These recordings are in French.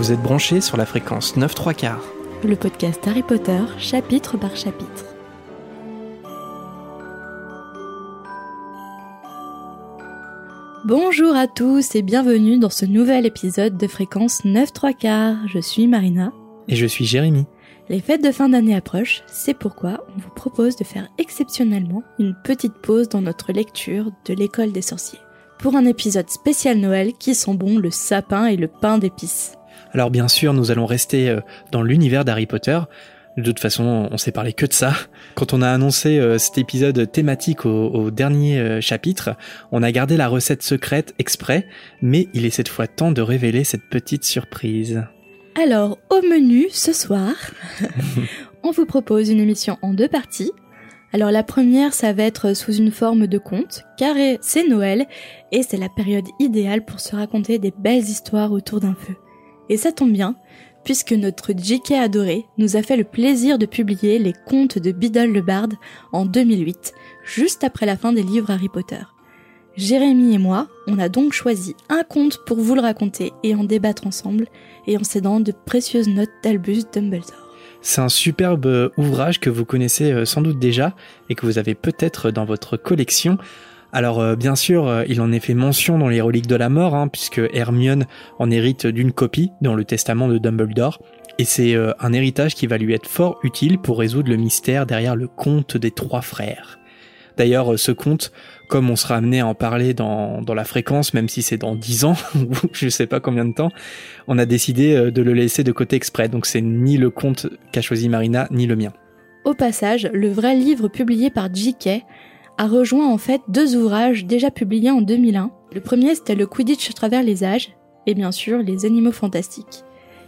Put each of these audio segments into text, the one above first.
Vous êtes branchés sur la fréquence 9 3 quarts. Le podcast Harry Potter, chapitre par chapitre. Bonjour à tous et bienvenue dans ce nouvel épisode de fréquence 9 3 quarts. Je suis Marina. Et je suis Jérémy. Les fêtes de fin d'année approchent, c'est pourquoi on vous propose de faire exceptionnellement une petite pause dans notre lecture de l'école des sorciers. Pour un épisode spécial Noël qui sent bon le sapin et le pain d'épices. Alors bien sûr, nous allons rester euh, dans l'univers d'Harry Potter. De toute façon, on s'est parlé que de ça. Quand on a annoncé euh, cet épisode thématique au, dernier euh, chapitre, on a gardé la recette secrète exprès, mais il est cette fois temps de révéler cette petite surprise. Alors, au menu ce soir, on vous propose une émission en deux parties. Alors la première, ça va être sous une forme de conte, car c'est Noël et c'est la période idéale pour se raconter des belles histoires autour d'un feu. Et ça tombe bien, puisque notre JK adoré nous a fait le plaisir de publier les contes de Biddle le Bard en 2008, juste après la fin des livres Harry Potter. Jérémy et moi, on a donc choisi un conte pour vous le raconter et en débattre ensemble, et en cédant de précieuses notes d'Albus Dumbledore. C'est un superbe ouvrage que vous connaissez euh, sans doute déjà et que vous avez peut-être dans votre collection. Alors euh, bien sûr, euh, il en est fait mention dans les reliques de la mort, hein, puisque Hermione en hérite d'une copie dans le testament de Dumbledore, et c'est euh, un héritage qui va lui être fort utile pour résoudre le mystère derrière le conte des trois frères. D'ailleurs, ce conte, comme on sera amené à en parler dans, dans la fréquence, même si c'est dans dix ans, ou je sais pas combien de temps, on a décidé de le laisser de côté exprès, donc c'est ni le conte qu'a choisi Marina, ni le mien. Au passage, le vrai livre publié par J.K a rejoint en fait deux ouvrages déjà publiés en 2001. Le premier c'était le Quidditch à travers les âges et bien sûr les animaux fantastiques.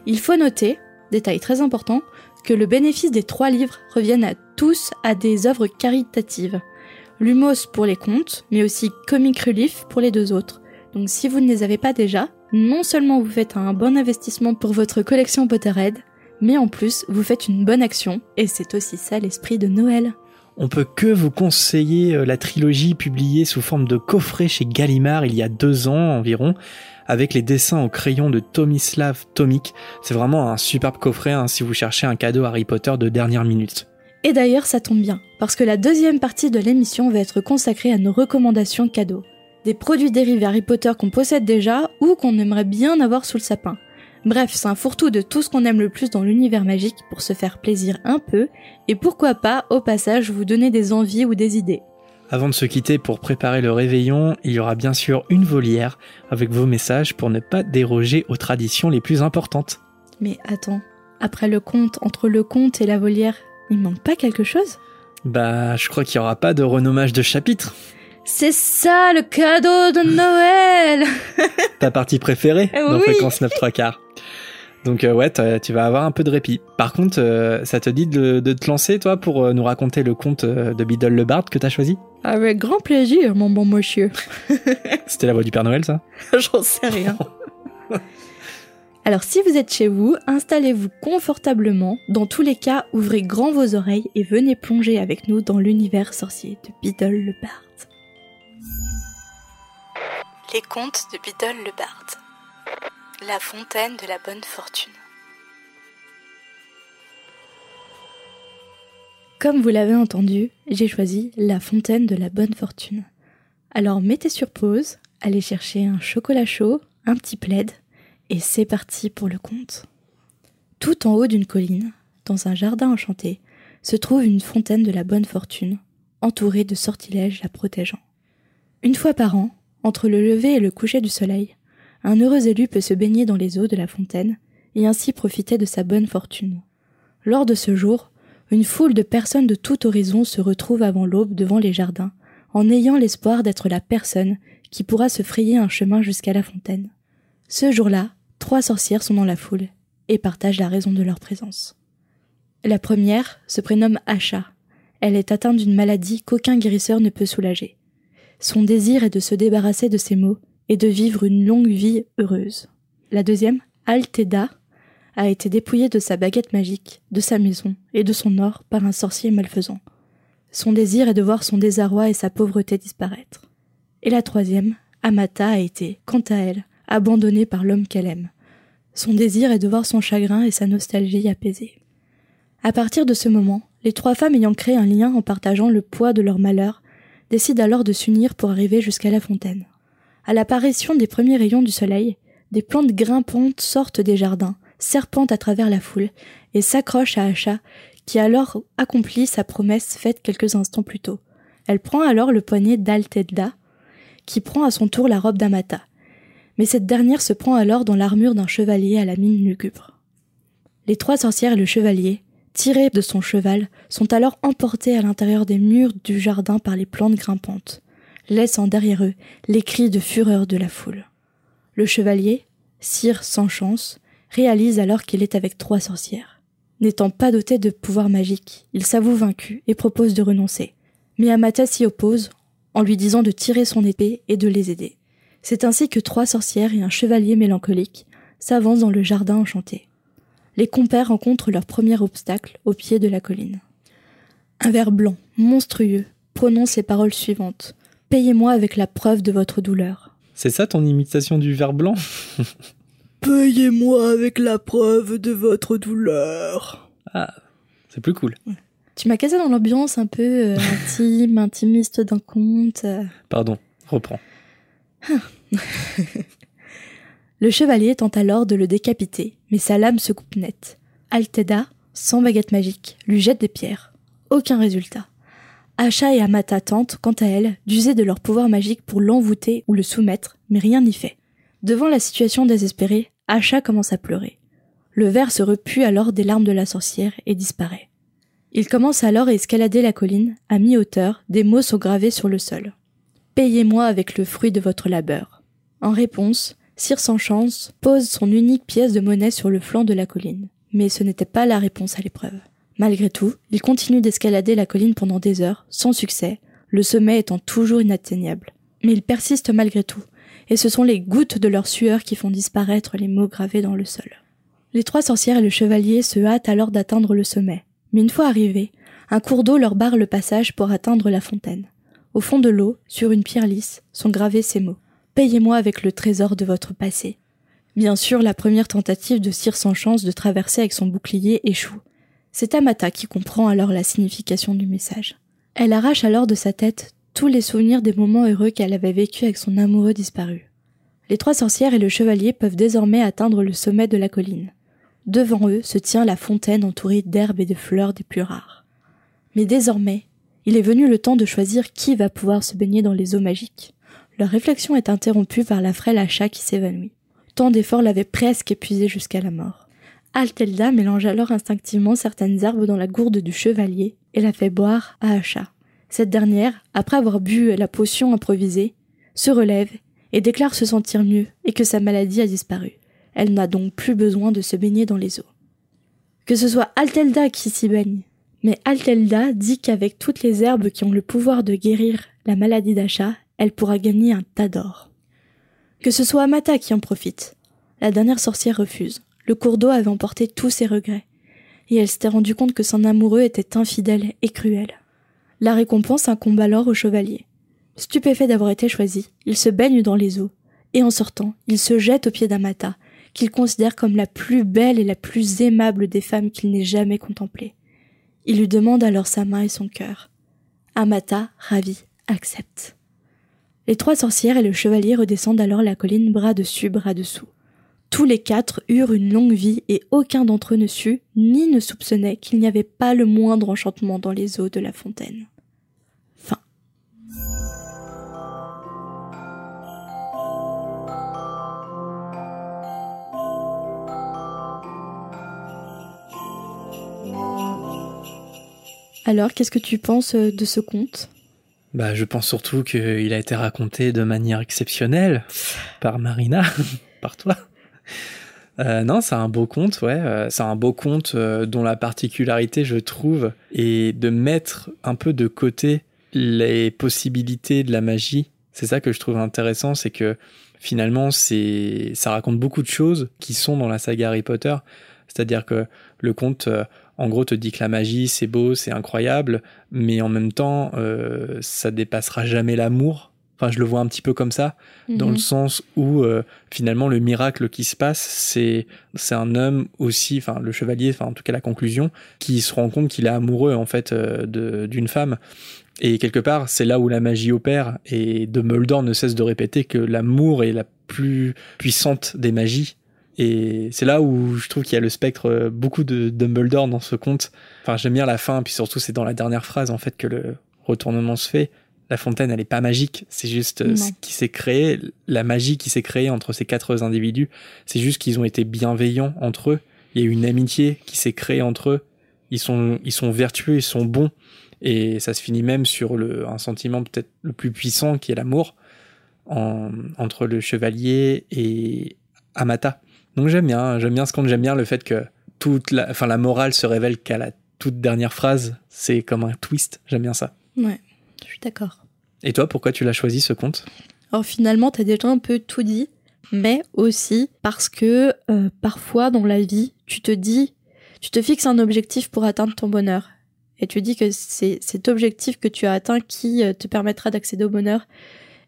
Il faut noter, détail très important, que le bénéfice des trois livres reviennent à tous à des œuvres caritatives. Lumos pour les contes, mais aussi Comic Relief pour les deux autres. Donc si vous ne les avez pas déjà, non seulement vous faites un bon investissement pour votre collection Potterhead, mais en plus vous faites une bonne action, et c'est aussi ça l'esprit de Noël. On peut que vous conseiller euh, la trilogie publiée sous forme de coffret chez Gallimard il y a deux ans environ, avec les dessins au crayon de Tomislav Tomik. C'est vraiment un superbe coffret hein, si vous cherchez un cadeau Harry Potter de dernière minute. Et d'ailleurs, ça tombe bien, parce que la deuxième partie de l'émission va être consacrée à nos recommandations cadeaux. Des produits dérivés Harry Potter qu'on possède déjà ou qu'on aimerait bien avoir sous le sapin. Bref, c'est un fourre-tout de tout ce qu'on aime le plus dans l'univers magique pour se faire plaisir un peu, et pourquoi pas, au passage, vous donner des envies ou des idées. Avant de se quitter pour préparer le réveillon, il y aura bien sûr une volière avec vos messages pour ne pas déroger aux traditions les plus importantes. Mais attends, après le conte, entre le conte et la volière, il manque pas quelque chose? Bah, je crois qu'il y aura pas de renommage de chapitre. C'est ça le cadeau de Noël Ta partie préférée dans Fréquence 9 3 quarts. Donc euh, ouais, tu vas avoir un peu de répit. Par contre, euh, ça te dit de, te lancer, toi, pour euh, nous raconter le conte de Biddle le Bard que t'as choisi? Avec grand plaisir, mon bon monsieur. C'était la voix du Père Noël, ça? J'en sais rien. Alors si vous êtes chez vous, installez-vous confortablement. Dans tous les cas, ouvrez grand vos oreilles et venez plonger avec nous dans l'univers sorcier de Biddle le Bard. Les contes de Biddle le Bard. La fontaine de la bonne fortune. Comme vous l'avez entendu, j'ai choisi la fontaine de la bonne fortune. Alors mettez sur pause, allez chercher un chocolat chaud, un petit plaid, et c'est parti pour le conte. Tout en haut d'une colline, dans un jardin enchanté, se trouve une fontaine de la bonne fortune, entourée de sortilèges la protégeant. Une fois par an, entre le lever et le coucher du soleil, un heureux élu peut se baigner dans les eaux de la fontaine et ainsi profiter de sa bonne fortune. Lors de ce jour, une foule de personnes de tout horizon se retrouve avant l'aube devant les jardins, en ayant l'espoir d'être la personne qui pourra se frayer un chemin jusqu'à la fontaine. Ce jour-là, trois sorcières sont dans la foule et partagent la raison de leur présence. La première se prénomme Asha. Elle est atteinte d'une maladie qu'aucun guérisseur ne peut soulager. Son désir est de se débarrasser de ses maux et de vivre une longue vie heureuse. La deuxième, Alteda, a été dépouillée de sa baguette magique, de sa maison et de son or par un sorcier malfaisant. Son désir est de voir son désarroi et sa pauvreté disparaître. Et la troisième, Amata, a été, quant à elle, abandonnée par l'homme qu'elle aime. Son désir est de voir son chagrin et sa nostalgie apaisés. À partir de ce moment, les trois femmes ayant créé un lien en partageant le poids de leur malheur, décident alors de s'unir pour arriver jusqu'à la fontaine. À l'apparition des premiers rayons du soleil, des plantes grimpantes sortent des jardins, serpentent à travers la foule et s'accrochent à Acha, qui alors accomplit sa promesse faite quelques instants plus tôt. Elle prend alors le poignet d'Altedda, qui prend à son tour la robe d'Amata. Mais cette dernière se prend alors dans l'armure d'un chevalier à la mine lugubre. Les trois sorcières et le chevalier, tirés de son cheval, sont alors emportés à l'intérieur des murs du jardin par les plantes grimpantes, laissant derrière eux les cris de fureur de la foule. Le chevalier, sire sans chance, réalise alors qu'il est avec trois sorcières. N'étant pas doté de pouvoir magique, il s'avoue vaincu et propose de renoncer. Mais Amata s'y oppose en lui disant de tirer son épée et de les aider. C'est ainsi que trois sorcières et un chevalier mélancolique s'avancent dans le jardin enchanté les compères rencontrent leur premier obstacle au pied de la colline. Un ver blanc, monstrueux, prononce les paroles suivantes. Payez-moi avec la preuve de votre douleur. C'est ça ton imitation du ver blanc? Payez-moi avec la preuve de votre douleur. Ah, c'est plus cool. Tu m'as cassé dans l'ambiance un peu euh, intime, intimiste d'un conte. Pardon, reprends. Le chevalier tente alors de le décapiter, mais sa lame se coupe net. Alteda, sans baguette magique, lui jette des pierres. Aucun résultat. Asha et Amata tentent, quant à elles, d'user de leur pouvoir magique pour l'envoûter ou le soumettre, mais rien n'y fait. Devant la situation désespérée, Asha commence à pleurer. Le ver se repue alors des larmes de la sorcière et disparaît. Il commence alors à escalader la colline, à mi-hauteur, des mots sont gravés sur le sol. Payez-moi avec le fruit de votre labeur. En réponse, Sire sans chance pose son unique pièce de monnaie sur le flanc de la colline. Mais ce n'était pas la réponse à l'épreuve. Malgré tout, il continue d'escalader la colline pendant des heures, sans succès, le sommet étant toujours inatteignable. Mais il persiste malgré tout, et ce sont les gouttes de leur sueur qui font disparaître les mots gravés dans le sol. Les trois sorcières et le chevalier se hâtent alors d'atteindre le sommet. Mais une fois arrivés, un cours d'eau leur barre le passage pour atteindre la fontaine. Au fond de l'eau, sur une pierre lisse, sont gravés ces mots. Payez-moi avec le trésor de votre passé. Bien sûr, la première tentative de Cire sans chance de traverser avec son bouclier échoue. C'est Amata qui comprend alors la signification du message. Elle arrache alors de sa tête tous les souvenirs des moments heureux qu'elle avait vécus avec son amoureux disparu. Les trois sorcières et le chevalier peuvent désormais atteindre le sommet de la colline. Devant eux se tient la fontaine entourée d'herbes et de fleurs des plus rares. Mais désormais, il est venu le temps de choisir qui va pouvoir se baigner dans les eaux magiques. Leur réflexion est interrompue par la frêle Acha qui s'évanouit. Tant d'efforts l'avaient presque épuisé jusqu'à la mort. Altelda mélange alors instinctivement certaines herbes dans la gourde du chevalier et la fait boire à Acha. Cette dernière, après avoir bu la potion improvisée, se relève et déclare se sentir mieux et que sa maladie a disparu. Elle n'a donc plus besoin de se baigner dans les eaux. Que ce soit Altelda qui s'y baigne, mais Altelda dit qu'avec toutes les herbes qui ont le pouvoir de guérir la maladie d'Acha, elle pourra gagner un tas d'or. Que ce soit Amata qui en profite. La dernière sorcière refuse. Le cours d'eau avait emporté tous ses regrets. Et elle s'était rendue compte que son amoureux était infidèle et cruel. La récompense incombe alors au chevalier. Stupéfait d'avoir été choisi, il se baigne dans les eaux, et en sortant, il se jette aux pieds d'Amata, qu'il considère comme la plus belle et la plus aimable des femmes qu'il n'ait jamais contemplées. Il lui demande alors sa main et son cœur. Amata, ravi, accepte. Les trois sorcières et le chevalier redescendent alors la colline bras dessus, bras dessous. Tous les quatre eurent une longue vie et aucun d'entre eux ne sut, ni ne soupçonnait qu'il n'y avait pas le moindre enchantement dans les eaux de la fontaine. Fin. Alors, qu'est-ce que tu penses de ce conte? Bah, je pense surtout qu'il a été raconté de manière exceptionnelle par Marina, par toi. Euh, non, c'est un beau conte, ouais. Euh, c'est un beau conte euh, dont la particularité, je trouve, est de mettre un peu de côté les possibilités de la magie. C'est ça que je trouve intéressant, c'est que finalement, c'est, ça raconte beaucoup de choses qui sont dans la saga Harry Potter. C'est-à-dire que le conte en gros, te dit que la magie, c'est beau, c'est incroyable, mais en même temps, euh, ça dépassera jamais l'amour. Enfin, je le vois un petit peu comme ça, dans Mhm. le sens où euh, finalement le miracle qui se passe, c'est c'est un homme aussi, enfin le chevalier, enfin en tout cas la conclusion, qui se rend compte qu'il est amoureux en fait euh, de d'une femme. Et quelque part, c'est là où la magie opère. Et Dumbledore ne cesse de répéter que l'amour est la plus puissante des magies. Et c'est là où je trouve qu'il y a le spectre euh, beaucoup de Dumbledore dans ce conte. Enfin, j'aime bien la fin, puis surtout c'est dans la dernière phrase en fait que le retournement se fait. La fontaine, elle est pas magique, c'est juste euh, Non. ce qui s'est créé, la magie qui s'est créée entre ces quatre individus. C'est juste qu'ils ont été bienveillants entre eux. Il y a eu une amitié qui s'est créée entre eux. Ils sont, ils sont vertueux, ils sont bons. Et ça se finit même sur le, un sentiment peut-être le plus puissant qui est l'amour en- entre le chevalier et Amata. Donc j'aime bien, j'aime bien ce conte, j'aime bien le fait que toute la, enfin la morale se révèle qu'à la toute dernière phrase. C'est comme un twist. J'aime bien ça. Ouais, je suis d'accord. Et toi, pourquoi tu l'as choisi ce conte? Alors finalement, t'as déjà un peu tout dit, mais aussi parce que euh, parfois dans la vie, tu te dis, tu te fixes un objectif pour atteindre ton bonheur. Et tu dis que c'est cet objectif que tu as atteint qui euh, te permettra d'accéder au bonheur.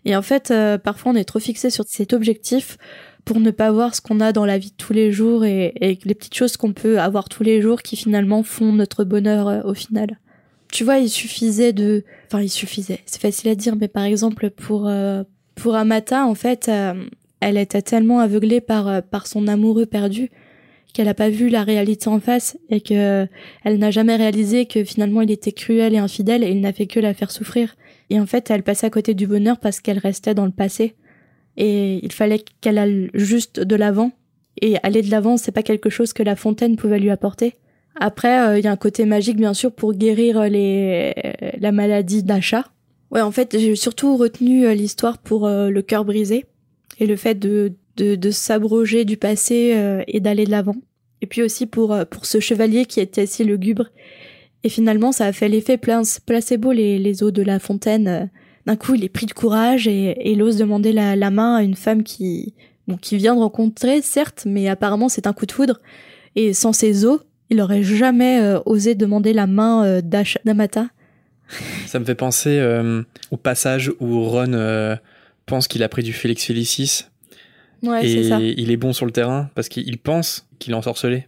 Et en fait, euh, parfois on est trop fixé sur cet objectif pour ne pas voir ce qu'on a dans la vie de tous les jours et, et les petites choses qu'on peut avoir tous les jours qui finalement font notre bonheur euh, au final. Tu vois, il suffisait de... Enfin, il suffisait. C'est facile à dire, mais par exemple, pour, euh, pour Amata, en fait, euh, elle était tellement aveuglée par, par son amoureux perdu qu'elle n'a pas vu la réalité en face et que elle n'a jamais réalisé que finalement il était cruel et infidèle et il n'a fait que la faire souffrir. Et en fait, elle passait à côté du bonheur parce qu'elle restait dans le passé. Et il fallait qu'elle aille juste de l'avant. Et aller de l'avant, c'est pas quelque chose que la fontaine pouvait lui apporter. Après, euh, il y a un côté magique, bien sûr, pour guérir les... la maladie d'achat. Ouais, en fait, j'ai surtout retenu euh, l'histoire pour euh, le cœur brisé et le fait de, de, de s'abroger du passé euh, et d'aller de l'avant. Et puis aussi pour, euh, pour ce chevalier qui était si lugubre. Et finalement, ça a fait l'effet placebo, les, les eaux de la fontaine. D'un coup, il est pris de courage et, et il ose demander la, la main à une femme qui, bon, qui vient de rencontrer, certes, mais apparemment c'est un coup de foudre. Et sans ses os, il aurait jamais euh, osé demander la main euh, d'Amata. Ça me fait penser euh, au passage où Ron pense qu'il a pris du Félix Félicis Ouais, c'est et ça. il est bon sur le terrain parce qu'il pense qu'il est ensorcelé.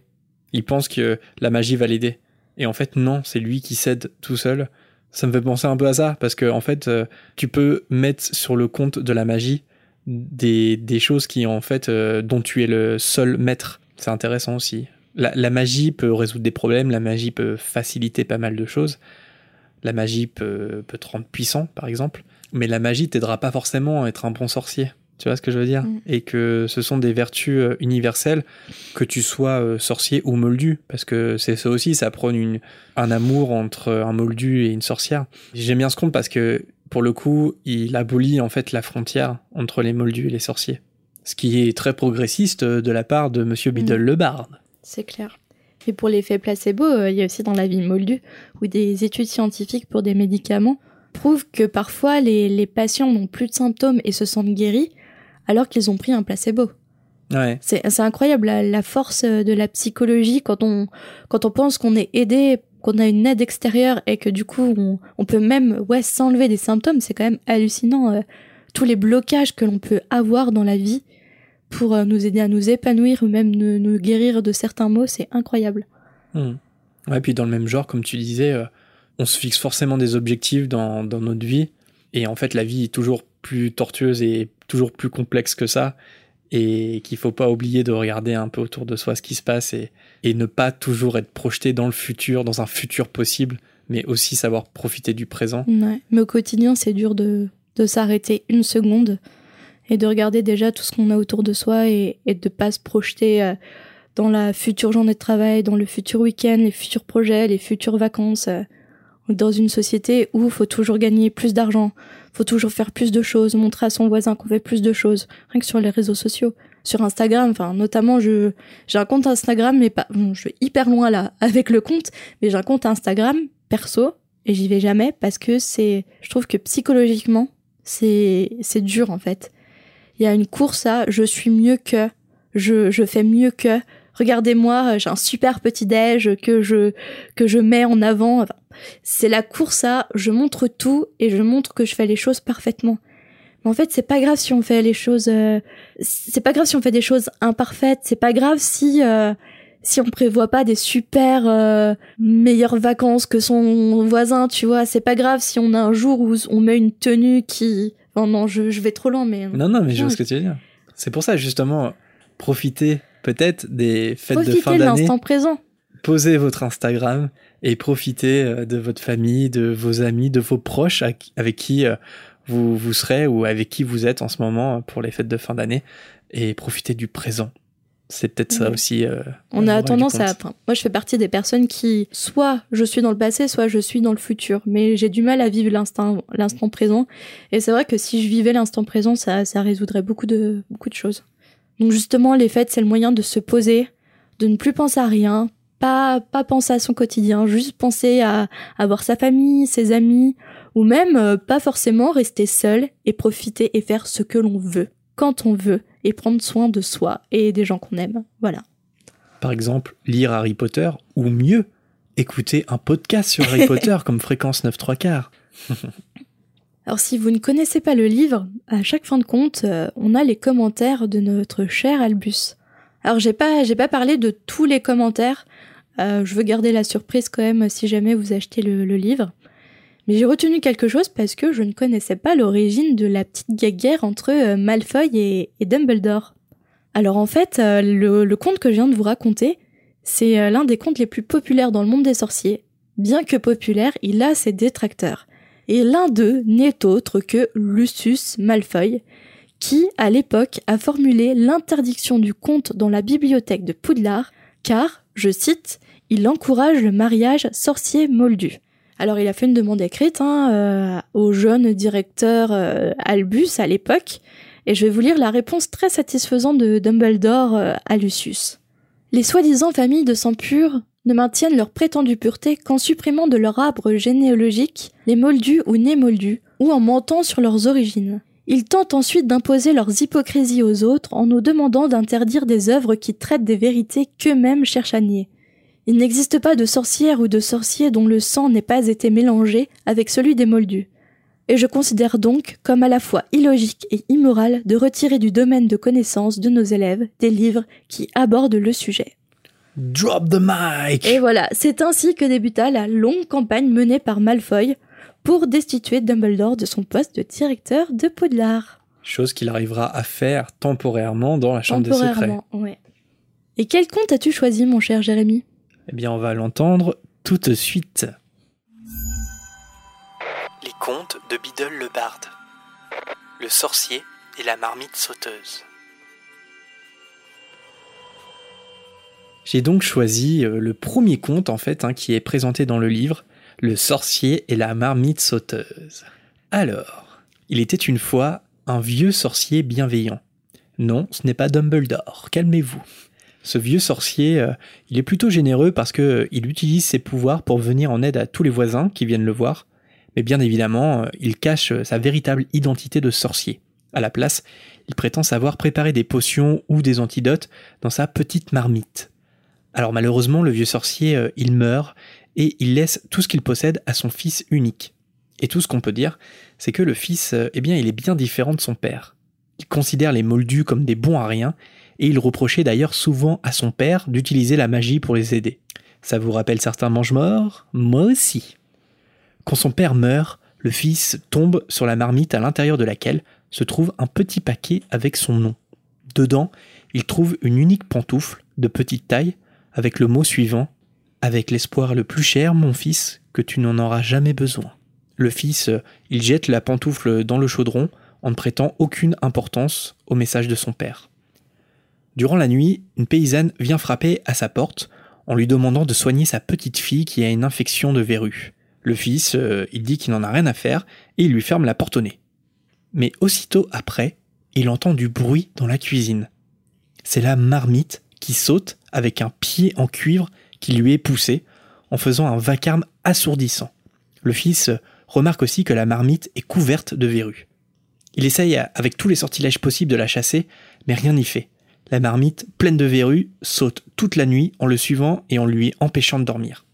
Il pense que la magie va l'aider. Et en fait, non, c'est lui qui cède tout seul. Ça me fait penser un peu à ça parce que en fait, euh, tu peux mettre sur le compte de la magie des, choses qui en fait euh, dont tu es le seul maître. C'est intéressant aussi. La, la magie peut résoudre des problèmes, la magie peut faciliter pas mal de choses. La magie peut, peut te rendre puissant, par exemple. Mais la magie t'aidera pas forcément à être un bon sorcier. Tu vois ce que je veux dire Mm. Et que ce sont des vertus euh, universelles, que tu sois euh, sorcier ou moldu, parce que c'est ça aussi, ça prône une, un amour entre un moldu et une sorcière. J'aime bien ce conte parce que, pour le coup, il abolit en fait la frontière entre les moldus et les sorciers. Ce qui est très progressiste euh, de la part de Monsieur Biddle Mm. le barde. C'est clair. Et pour l'effet placebo, euh, il y a aussi dans la vie moldue où des études scientifiques pour des médicaments prouvent que parfois les, les patients n'ont plus de symptômes et se sentent guéris alors qu'ils ont pris un placebo. Ouais. C'est incroyable la, la force euh, de la psychologie quand on, quand on pense qu'on est aidé, qu'on a une aide extérieure et que du coup on, on peut même ouais, s'enlever des symptômes. C'est quand même hallucinant euh, tous les blocages que l'on peut avoir dans la vie pour euh, nous aider à nous épanouir ou même nous, nous guérir de certains maux. C'est incroyable. Hmm. Ouais, puis dans le même genre, comme tu disais, euh, on se fixe forcément des objectifs dans, dans notre vie. Et en fait, la vie est toujours plus tortueuse et toujours plus complexe que ça. Et qu'il faut pas oublier de regarder un peu autour de soi ce qui se passe et, ne pas toujours être projeté dans le futur, dans un futur possible, mais aussi savoir profiter du présent. Ouais. Mais au quotidien, c'est dur de, de s'arrêter une seconde et de regarder déjà tout ce qu'on a autour de soi et, et de pas se projeter euh, dans la future journée de travail, dans le futur week-end, les futurs projets, les futures vacances. Dans une société où il faut toujours gagner plus d'argent, faut toujours faire plus de choses, montrer à son voisin qu'on fait plus de choses, rien que sur les réseaux sociaux. Sur Instagram, enfin notamment je j'ai un compte Instagram mais pas bon, je suis hyper loin là avec le compte, mais j'ai un compte Instagram perso et j'y vais jamais parce que c'est je trouve que psychologiquement c'est c'est dur en fait il y a une course à je suis mieux que je je fais mieux que regardez-moi j'ai un super petit déj que je que je mets en avant Enfin, c'est la course à je montre tout et je montre que je fais les choses parfaitement En fait, c'est pas grave si on fait les choses. euh, c'est pas grave si on fait des choses imparfaites. C'est pas grave si euh, si on prévoit pas des super euh, meilleures vacances que son voisin. Tu vois, c'est pas grave si on a un jour où on met une tenue qui. Oh non, je, je vais trop loin, mais. Non, non, mais je vois ce que tu veux dire. C'est pour ça, justement, profitez peut-être des fêtes de Profitez fin de d'année. l'instant présent. Posez votre Instagram et profitez euh, de votre famille, de vos amis, de vos proches avec qui euh, vous, vous serez ou avec qui vous êtes en ce moment pour les fêtes de fin d'année et profitez du présent. C'est peut-être ça aussi. euh, On a tendance à. enfin, moi, je fais partie des personnes qui, soit je suis dans le passé, soit je suis dans le futur. Mais j'ai du mal à vivre l'instant, l'instant présent. Et c'est vrai que si je vivais l'instant présent, ça, ça résoudrait beaucoup de, beaucoup de choses. Donc justement, les fêtes, c'est le moyen de se poser, de ne plus penser à rien, pas, pas penser à son quotidien, juste penser à, à voir sa famille, ses amis, ou même euh, pas forcément rester seul et profiter et faire ce que l'on veut, quand on veut, et prendre soin de soi et des gens qu'on aime. Voilà. Par exemple, lire Harry Potter ou mieux, écouter un podcast sur Harry Potter comme Fréquence 9 3 quarts. Alors si vous ne connaissez pas le livre, à chaque fin de compte, euh, on a les commentaires de notre cher Albus. Alors j'ai pas j'ai pas parlé de tous les commentaires. euh, je veux garder la surprise quand même si jamais vous achetez le, livre. Mais j'ai retenu quelque chose parce que je ne connaissais pas l'origine de la petite guerre entre euh, Malfoy et, Dumbledore. Alors en fait, le, le conte que je viens de vous raconter, c'est l'un des contes les plus populaires dans le monde des sorciers. Bien que populaire, il a ses détracteurs et l'un d'eux n'est autre que Lucius Malfoy, qui, à l'époque, a formulé l'interdiction du conte dans la bibliothèque de Poudlard, car, je cite, il encourage le mariage sorcier-moldu. Alors il a fait une demande écrite hein, euh, au jeune directeur euh, Albus à l'époque, et je vais vous lire la réponse très satisfaisante de Dumbledore euh, à Lucius. Les soi-disant familles de sang pur ne maintiennent leur prétendue pureté qu'en supprimant de leur arbre généalogique les moldus ou nés moldus, ou en mentant sur leurs origines. Ils tentent ensuite d'imposer leurs hypocrisies aux autres en nous demandant d'interdire des œuvres qui traitent des vérités qu'eux-mêmes cherchent à nier. Il n'existe pas de sorcière ou de sorcier dont le sang n'ait pas été mélangé avec celui des moldus. Et je considère donc comme à la fois illogique et immoral de retirer du domaine de connaissance de nos élèves des livres qui abordent le sujet. Drop the mic Et voilà, c'est ainsi que débuta la longue campagne menée par Malfoy pour destituer Dumbledore de son poste de directeur de Poudlard. Chose qu'il arrivera à faire temporairement dans la chambre des secrets. Temporairement, ouais. Et quel conte as-tu choisi, mon cher Jérémy? Eh bien, on va l'entendre tout de suite. Les contes de Biddle le Barde. Le sorcier et la marmite sauteuse. J'ai donc choisi euh, le premier conte en fait hein, qui est présenté dans le livre, Le sorcier et la marmite sauteuse. Alors, il était une fois un vieux sorcier bienveillant. Non, ce n'est pas Dumbledore, calmez-vous. Ce vieux sorcier, euh, il est plutôt généreux parce que euh, il utilise ses pouvoirs pour venir en aide à tous les voisins qui viennent le voir, mais bien évidemment, il cache sa véritable identité de sorcier. À la place, il prétend savoir préparer des potions ou des antidotes dans sa petite marmite. Alors malheureusement, le vieux sorcier, euh, il meurt et il laisse tout ce qu'il possède à son fils unique. Et tout ce qu'on peut dire, c'est que le fils, euh, eh bien, il est bien différent de son père. Il considère les moldus comme des bons à rien, et il reprochait d'ailleurs souvent à son père d'utiliser la magie pour les aider. Ça vous rappelle certains mange-morts? Moi aussi. Quand son père meurt, le fils tombe sur la marmite à l'intérieur de laquelle se trouve un petit paquet avec son nom. Dedans, il trouve une unique pantoufle de petite taille avec le mot suivant Avec l'espoir le plus cher, mon fils, que tu n'en auras jamais besoin. Le fils, euh, il jette la pantoufle dans le chaudron en ne prêtant aucune importance au message de son père. Durant la nuit, une paysanne vient frapper à sa porte en lui demandant de soigner sa petite fille qui a une infection de verrue. Le fils, euh, il dit qu'il n'en a rien à faire et il lui ferme la porte au nez. Mais aussitôt après, il entend du bruit dans la cuisine. C'est la marmite saute avec un pied en cuivre qui lui est poussé en faisant un vacarme assourdissant. Le fils remarque aussi que la marmite est couverte de verrues. Il essaye avec tous les sortilèges possibles de la chasser, mais rien n'y fait. La marmite, pleine de verrues, saute toute la nuit en le suivant et en lui empêchant de dormir.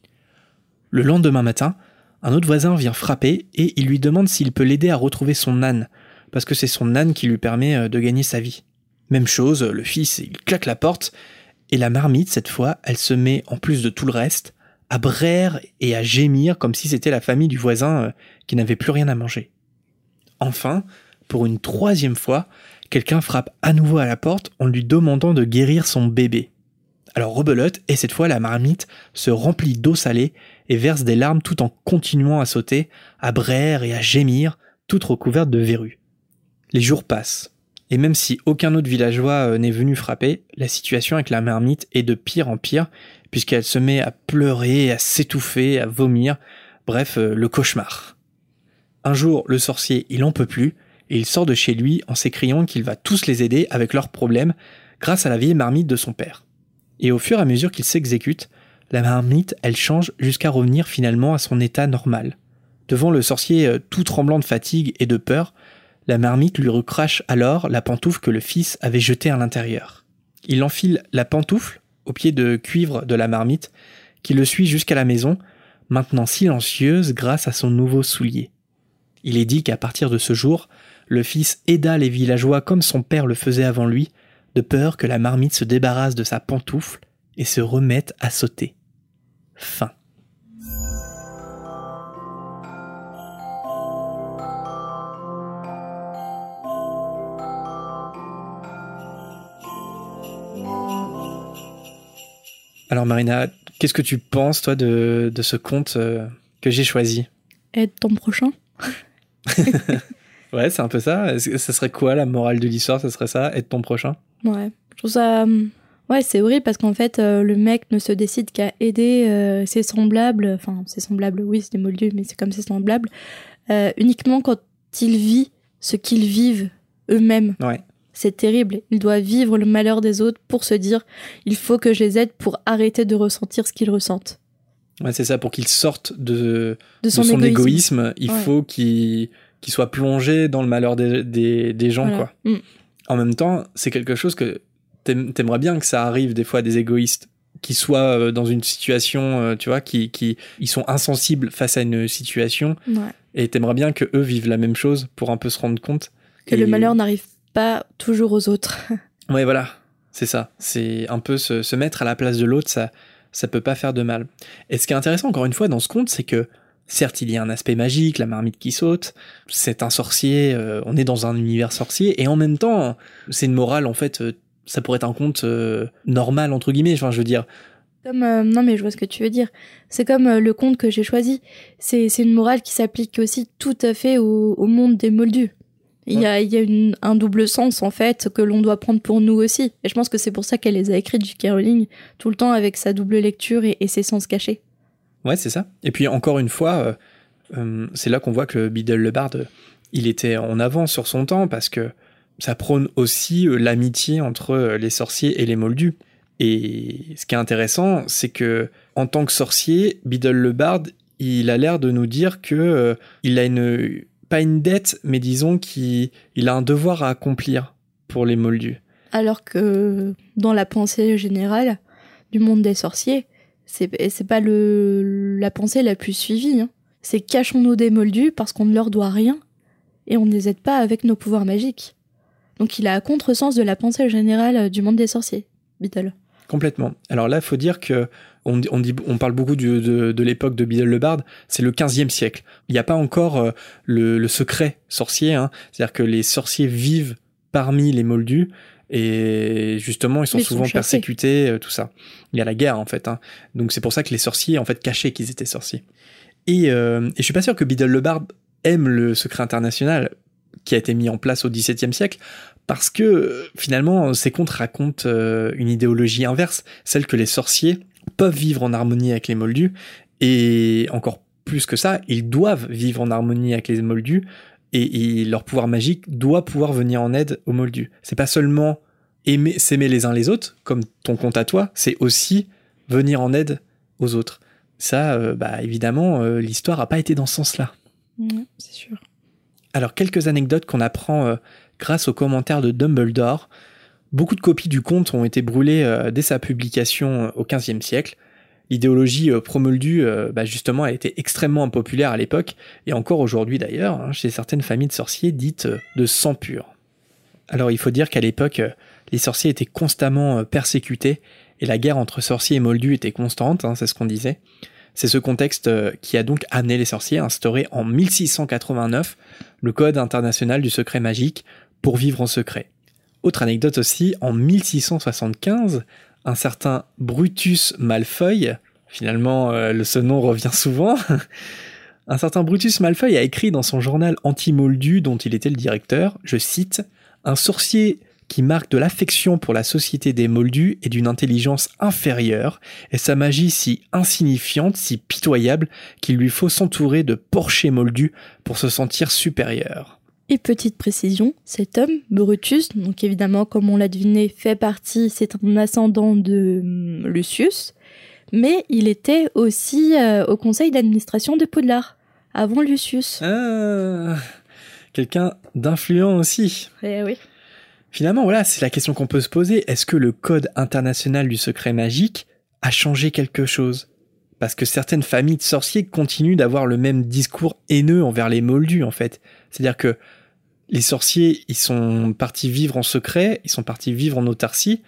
Le lendemain matin, un autre voisin vient frapper et il lui demande s'il peut l'aider à retrouver son âne, parce que c'est son âne qui lui permet euh, de gagner sa vie. Même chose, le fils, il claque la porte, et la marmite, cette fois, elle se met, en plus de tout le reste, à braire et à gémir comme si c'était la famille du voisin euh, qui n'avait plus rien à manger. Enfin, pour une troisième fois, quelqu'un frappe à nouveau à la porte en lui demandant de guérir son bébé. Alors rebelote, et cette fois la marmite se remplit d'eau salée et verse des larmes tout en continuant à sauter, à braire et à gémir, toute recouverte de verrues. Les jours passent, et même si aucun autre villageois euh, n'est venu frapper, la situation avec la marmite est de pire en pire, puisqu'elle se met à pleurer, à s'étouffer, à vomir, bref, euh, le cauchemar. Un jour, le sorcier, il en peut plus, et il sort de chez lui en s'écriant qu'il va tous les aider avec leurs problèmes, grâce à la vieille marmite de son père. Et au fur et à mesure qu'il s'exécute, la marmite, elle change jusqu'à revenir finalement à son état normal. Devant le sorcier euh, tout tremblant de fatigue et de peur, la marmite lui recrache alors la pantoufle que le fils avait jetée à l'intérieur. Il enfile la pantoufle au pied de cuivre de la marmite, qui le suit jusqu'à la maison, maintenant silencieuse grâce à son nouveau soulier. Il est dit qu'à partir de ce jour, le fils aida les villageois comme son père le faisait avant lui, de peur que la marmite se débarrasse de sa pantoufle et se remette à sauter. Fin. Alors Marina, qu'est-ce que tu penses toi de, de ce conte euh, que j'ai choisi? Aide ton prochain? Ouais, c'est un peu ça. Ça serait quoi la morale de l'histoire? Ça serait ça, être ton prochain? Ouais, je trouve ça. hum, Ouais, c'est horrible parce qu'en fait, euh, le mec ne se décide qu'à aider euh, ses semblables. Enfin, ses semblables, oui, c'est des moldus, mais c'est comme ses semblables. euh, uniquement quand il vit ce qu'ils vivent eux-mêmes. Ouais. C'est terrible. Il doit vivre le malheur des autres pour se dire il faut que je les aide pour arrêter de ressentir ce qu'ils ressentent. Ouais, c'est ça, pour qu'il sorte de, De de son, égoïsme. égoïsme, il Ouais. faut qu'il qu'il soit plongé dans le malheur des, des, des gens, Voilà. quoi. Mm. En même temps, c'est quelque chose que t'aim- t'aimerais bien que ça arrive des fois à des égoïstes qui soient euh, dans une situation, euh, tu vois, qui, qui ils sont insensibles face à une situation Ouais. et t'aimerais bien que eux vivent la même chose pour un peu se rendre compte Que Et- le malheur n'arrive pas toujours aux autres. Ouais, voilà, c'est ça. C'est un peu se, se mettre à la place de l'autre, ça, ça peut pas faire de mal. Et ce qui est intéressant, encore une fois, dans ce conte, c'est que certes, il y a un aspect magique, la marmite qui saute, c'est un sorcier, euh, on est dans un univers sorcier, et en même temps, c'est une morale, en fait, euh, ça pourrait être un conte euh, normal, entre guillemets, enfin, je veux dire, Comme non mais je vois ce que tu veux dire. C'est comme le conte que j'ai choisi. C'est c'est une morale qui s'applique aussi tout à fait au, au monde des moldus. Il y a, il y a une- un double sens en fait que l'on doit prendre pour nous aussi. Et je pense que c'est pour ça qu'elle les a écrites, J.K. Rowling, tout le temps avec sa double lecture et, et ses sens cachés. Ouais, c'est ça. Et puis encore une fois, euh, euh, c'est là qu'on voit que Biddle le Bard, euh, il était en avance sur son temps parce que ça prône aussi l'amitié entre les sorciers et les moldus. Et ce qui est intéressant, c'est que en tant que sorcier, Biddle le Bard, il a l'air de nous dire que euh, il a une pas une dette, mais disons qu'il il a un devoir à accomplir pour les moldus. Alors que dans la pensée générale du monde des sorciers, c'est pas la pensée la plus suivie. hein. C'est cachons-nous des moldus parce qu'on ne leur doit rien et on ne les aide pas avec nos pouvoirs magiques. Donc il a à contresens de la pensée générale du monde des sorciers, Beetle. Complètement. Alors là, faut dire que on, on dit, on parle beaucoup du- de, de l'époque de Biddle le Bard, c'est le 15e siècle. Il n'y a pas encore euh, le, le secret sorcier, hein. c'est-à-dire que les sorciers vivent parmi les moldus et justement ils sont ils souvent persécutés, euh, tout ça. Il y a la guerre en fait, hein. donc c'est pour ça que les sorciers en fait cachaient qu'ils étaient sorciers. Et, euh, et je suis pas sûr que Biddle le Bard aime le secret international qui a été mis en place au XVIIe siècle, parce que finalement ces contes racontent euh, une idéologie inverse, celle que les sorciers peuvent vivre en harmonie avec les moldus, et encore plus que ça, ils doivent vivre en harmonie avec les moldus, et, et leur pouvoir magique doit pouvoir venir en aide aux moldus. C'est pas seulement aimer, s'aimer les uns les autres, comme ton compte à toi, c'est aussi venir en aide aux autres. Ça, euh, bah évidemment, euh, l'histoire a pas été dans ce sens-là. c'est sûr. Alors, quelques anecdotes qu'on apprend euh, grâce aux commentaires de Dumbledore. Beaucoup de copies du conte ont été brûlées euh, dès sa publication euh, au XVe siècle. L'idéologie euh, pro-moldu, euh, bah, justement, a été extrêmement impopulaire à l'époque, et encore aujourd'hui d'ailleurs, hein, chez certaines familles de sorciers dites de sang pur. Alors il faut dire qu'à l'époque, les sorciers étaient constamment persécutés, et la guerre entre sorciers et moldus était constante, hein, c'est ce qu'on disait. C'est ce contexte qui a donc amené les sorciers à instaurer en 1689 le Code international du secret magique pour vivre en secret. Autre anecdote aussi, en 1675, un certain Brutus Malfeuille, finalement euh, ce nom revient souvent, un certain Brutus Malfeuille a écrit dans son journal anti-moldu dont il était le directeur, je cite, Un sorcier qui marque de l'affection pour la société des moldus et d'une intelligence inférieure, et sa magie si insignifiante, si pitoyable, qu'il lui faut s'entourer de porchers moldus pour se sentir supérieur. Et petite précision, cet homme, Brutus, donc évidemment, comme on l'a deviné, fait partie, c'est un ascendant de hum, Lucius, mais il était aussi euh, au conseil d'administration de Poudlard, avant Lucius. Ah, quelqu'un d'influent aussi. Eh oui. Finalement, voilà, c'est la question qu'on peut se poser. Est-ce que le Code international du secret magique a changé quelque chose? Parce que certaines familles de sorciers continuent d'avoir le même discours haineux envers les moldus, en fait. C'est-à-dire que les sorciers, ils sont partis vivre en secret, ils sont partis vivre en autarcie,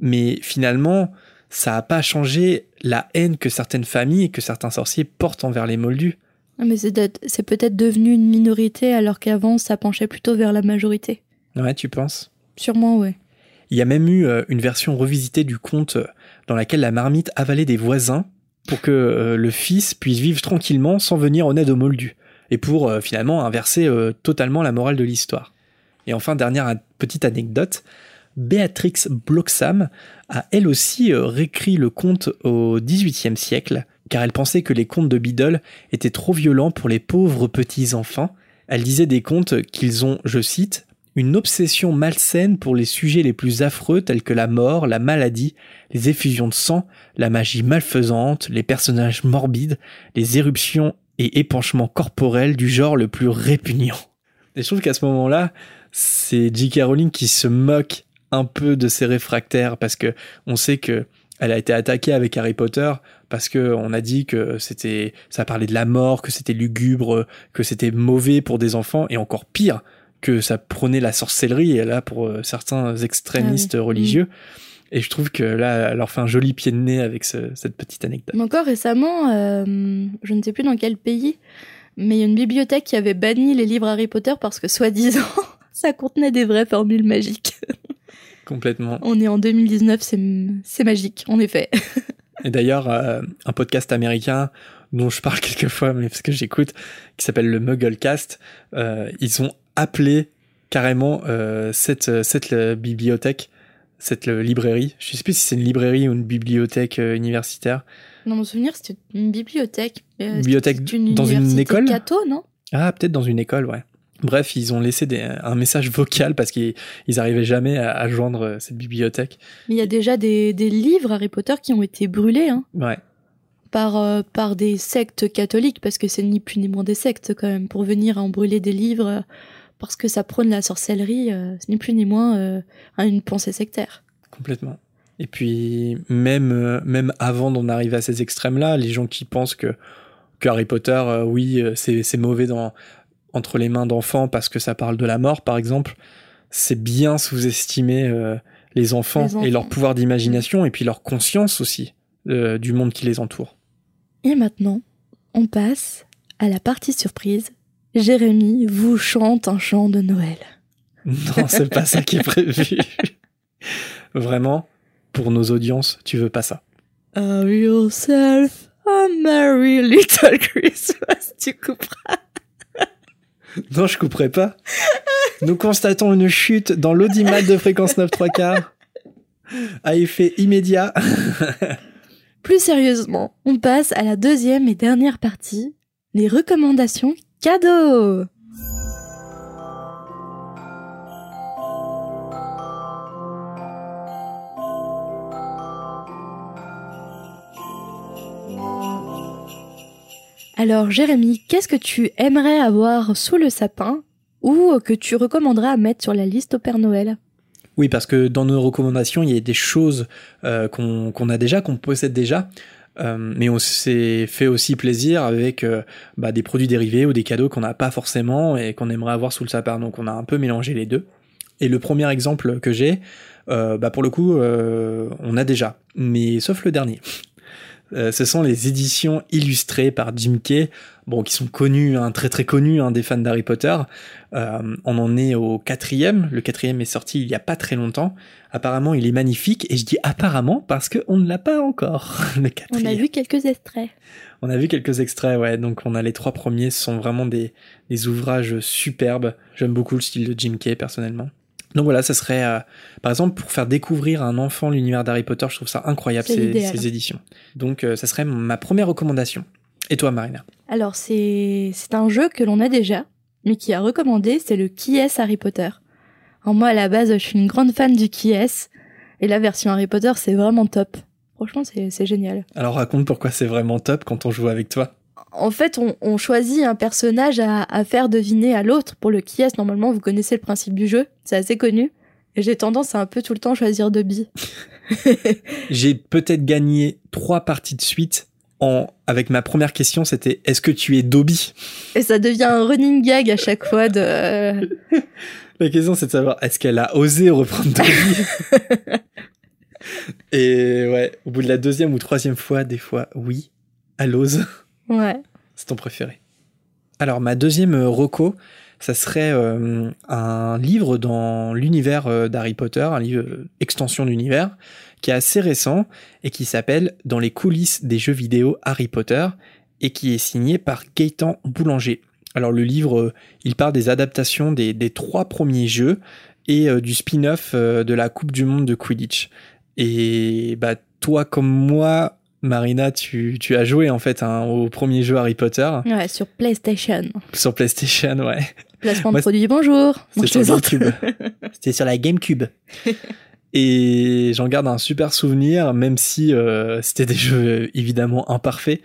mais finalement, ça n'a pas changé la haine que certaines familles et que certains sorciers portent envers les moldus. Ah, Mais c'est peut-être- devenu une minorité alors qu'avant ça penchait plutôt vers la majorité. Ouais, tu penses? Sûrement, ouais. Il y a même eu euh, une version revisitée du conte euh, dans laquelle la marmite avalait des voisins pour que euh, le fils puisse vivre tranquillement sans venir en aide aux moldus, et pour euh, finalement inverser euh, totalement la morale de l'histoire. Et enfin, dernière petite anecdote, Béatrix Bloxham a elle aussi euh, réécrit le conte au XVIIIe siècle, car elle pensait que les contes de Biddle étaient trop violents pour les pauvres petits enfants. Elle disait des contes qu'ils ont, je cite, une obsession malsaine pour les sujets les plus affreux tels que la mort, la maladie, les effusions de sang, la magie malfaisante, les personnages morbides, les éruptions et épanchements corporels du genre le plus répugnant. Et je trouve qu'à ce moment-là, c'est J.K. Rowling qui se moque un peu de ses réfractaires parce que on sait que elle a été attaquée avec Harry Potter parce que on a dit que c'était ça parlait de la mort, que c'était lugubre, que c'était mauvais pour des enfants et encore pire que ça prenait la sorcellerie et là pour euh, certains extrémistes religieux. Et je trouve que là, elle leur fait un joli pied de nez avec ce- cette petite anecdote. Mais encore récemment, euh, je ne sais plus dans quel pays, mais il y a une bibliothèque qui avait banni les livres Harry Potter parce que soi-disant ça contenait des vraies formules magiques. Complètement. On est en 2019, c'est magique, en effet. Et d'ailleurs, euh, un podcast américain dont je parle quelquefois, mais parce que j'écoute, qui s'appelle le Mugglecast, euh, ils ont appelé carrément euh, cette, cette bibliothèque, cette euh, librairie. Je sais plus si c'est une librairie ou une bibliothèque euh, universitaire. Dans mon souvenir, c'était une bibliothèque. Euh, Bibliothèque une dans une école Catho, non? Ah, peut-être dans une école, ouais. Bref, ils ont laissé des, un message vocal parce qu'ils ils arrivaient jamais à, à joindre euh, cette bibliothèque. Mais il y a déjà des, des livres Harry Potter qui ont été brûlés hein, Ouais, par, euh, par des sectes catholiques, parce que c'est ni plus ni moins des sectes quand même, pour venir en brûler des livres parce que ça prône la sorcellerie, euh, c'est ni plus ni moins euh, une pensée sectaire. complètement. Et puis, même, euh, même avant d'en arriver à ces extrêmes-là, les gens qui pensent que, que Harry Potter, euh, oui, c'est mauvais dans, entre les mains d'enfants parce que ça parle de la mort, par exemple, c'est bien sous-estimer les, enfants Les enfants. et leur pouvoir d'imagination et puis leur conscience aussi du monde qui les entoure. Et maintenant, on passe à la partie surprise. Jérémy vous chante un chant de Noël. Non, c'est pas ça qui est prévu. Vraiment, pour nos audiences, tu veux pas ça. Have yourself a merry little Christmas. Tu couperas. Non, je couperai pas. Nous constatons une chute dans l'audimat de fréquence 9 3 quarts à effet immédiat. Plus sérieusement, on passe à la deuxième et dernière partie, les recommandations cadeaux. Alors Jérémy, qu'est-ce que tu aimerais avoir sous le sapin ou que tu recommanderais à mettre sur la liste au Père Noël? Oui, parce que dans nos recommandations, il y a des choses euh, qu'on a déjà, qu'on possède déjà. Euh, mais on s'est fait aussi plaisir avec euh, bah, des produits dérivés ou des cadeaux qu'on n'a pas forcément et qu'on aimerait avoir sous le sapin. Donc on a un peu mélangé les deux. Et le premier exemple que j'ai, euh, bah pour le coup, on a déjà, mais sauf le dernier. Ce sont les éditions illustrées par Jim Kay, bon, qui sont connus, hein, très très connus hein, des fans d'Harry Potter. on en est au quatrième. Le quatrième est sorti il y a pas très longtemps. Apparemment, il est magnifique. Et je dis apparemment parce qu'on ne l'a pas encore. Le on a vu quelques extraits. On a vu quelques extraits, ouais. Donc, on a les trois premiers. Ce sont vraiment des, des ouvrages superbes. J'aime beaucoup le style de Jim Kay, personnellement. Donc voilà, ça serait, euh, par exemple, pour faire découvrir à un enfant l'univers d'Harry Potter, je trouve ça incroyable, ces, ces, éditions. Donc, euh, ça serait ma première recommandation. Et toi, Marina? Alors, c'est un jeu que l'on a déjà, mais qui a recommandé, c'est le Qui est Harry Potter? En moi, à la base, je suis une grande fan du qui est. Et la version Harry Potter, c'est vraiment top. Franchement, c'est génial. Alors raconte pourquoi c'est vraiment top quand on joue avec toi. En fait, on, choisit un personnage à, faire deviner à l'autre. Pour le qui est, normalement, vous connaissez le principe du jeu. C'est assez connu. Et j'ai tendance à un peu tout le temps choisir Dobby. j'ai peut-être gagné trois parties de suite en, avec ma première question, c'était est-ce que tu es Dobby? Et ça devient un running gag à chaque fois de. La question, c'est de savoir est-ce qu'elle a osé reprendre Dobby? Et ouais, au bout de la deuxième ou troisième fois, des fois, oui, elle ose. Ouais. C'est ton préféré. Alors, ma deuxième euh, reco, ça serait euh, un livre dans l'univers euh, d'Harry Potter, un livre extension d'univers, qui est assez récent et qui s'appelle Dans les coulisses des jeux vidéo Harry Potter et qui est signé par Gaëtan Boulanger. Alors le livre, il part des adaptations des, trois premiers jeux et du spin-off de la Coupe du Monde de Quidditch. Et bah toi comme moi, Marina, tu, as joué en fait hein, au premier jeu Harry Potter. Ouais, sur PlayStation. Sur PlayStation, ouais. Placement de produit, bonjour. C'était sur GameCube. C'était sur la GameCube. Et j'en garde un super souvenir, même si c'était des jeux évidemment imparfaits.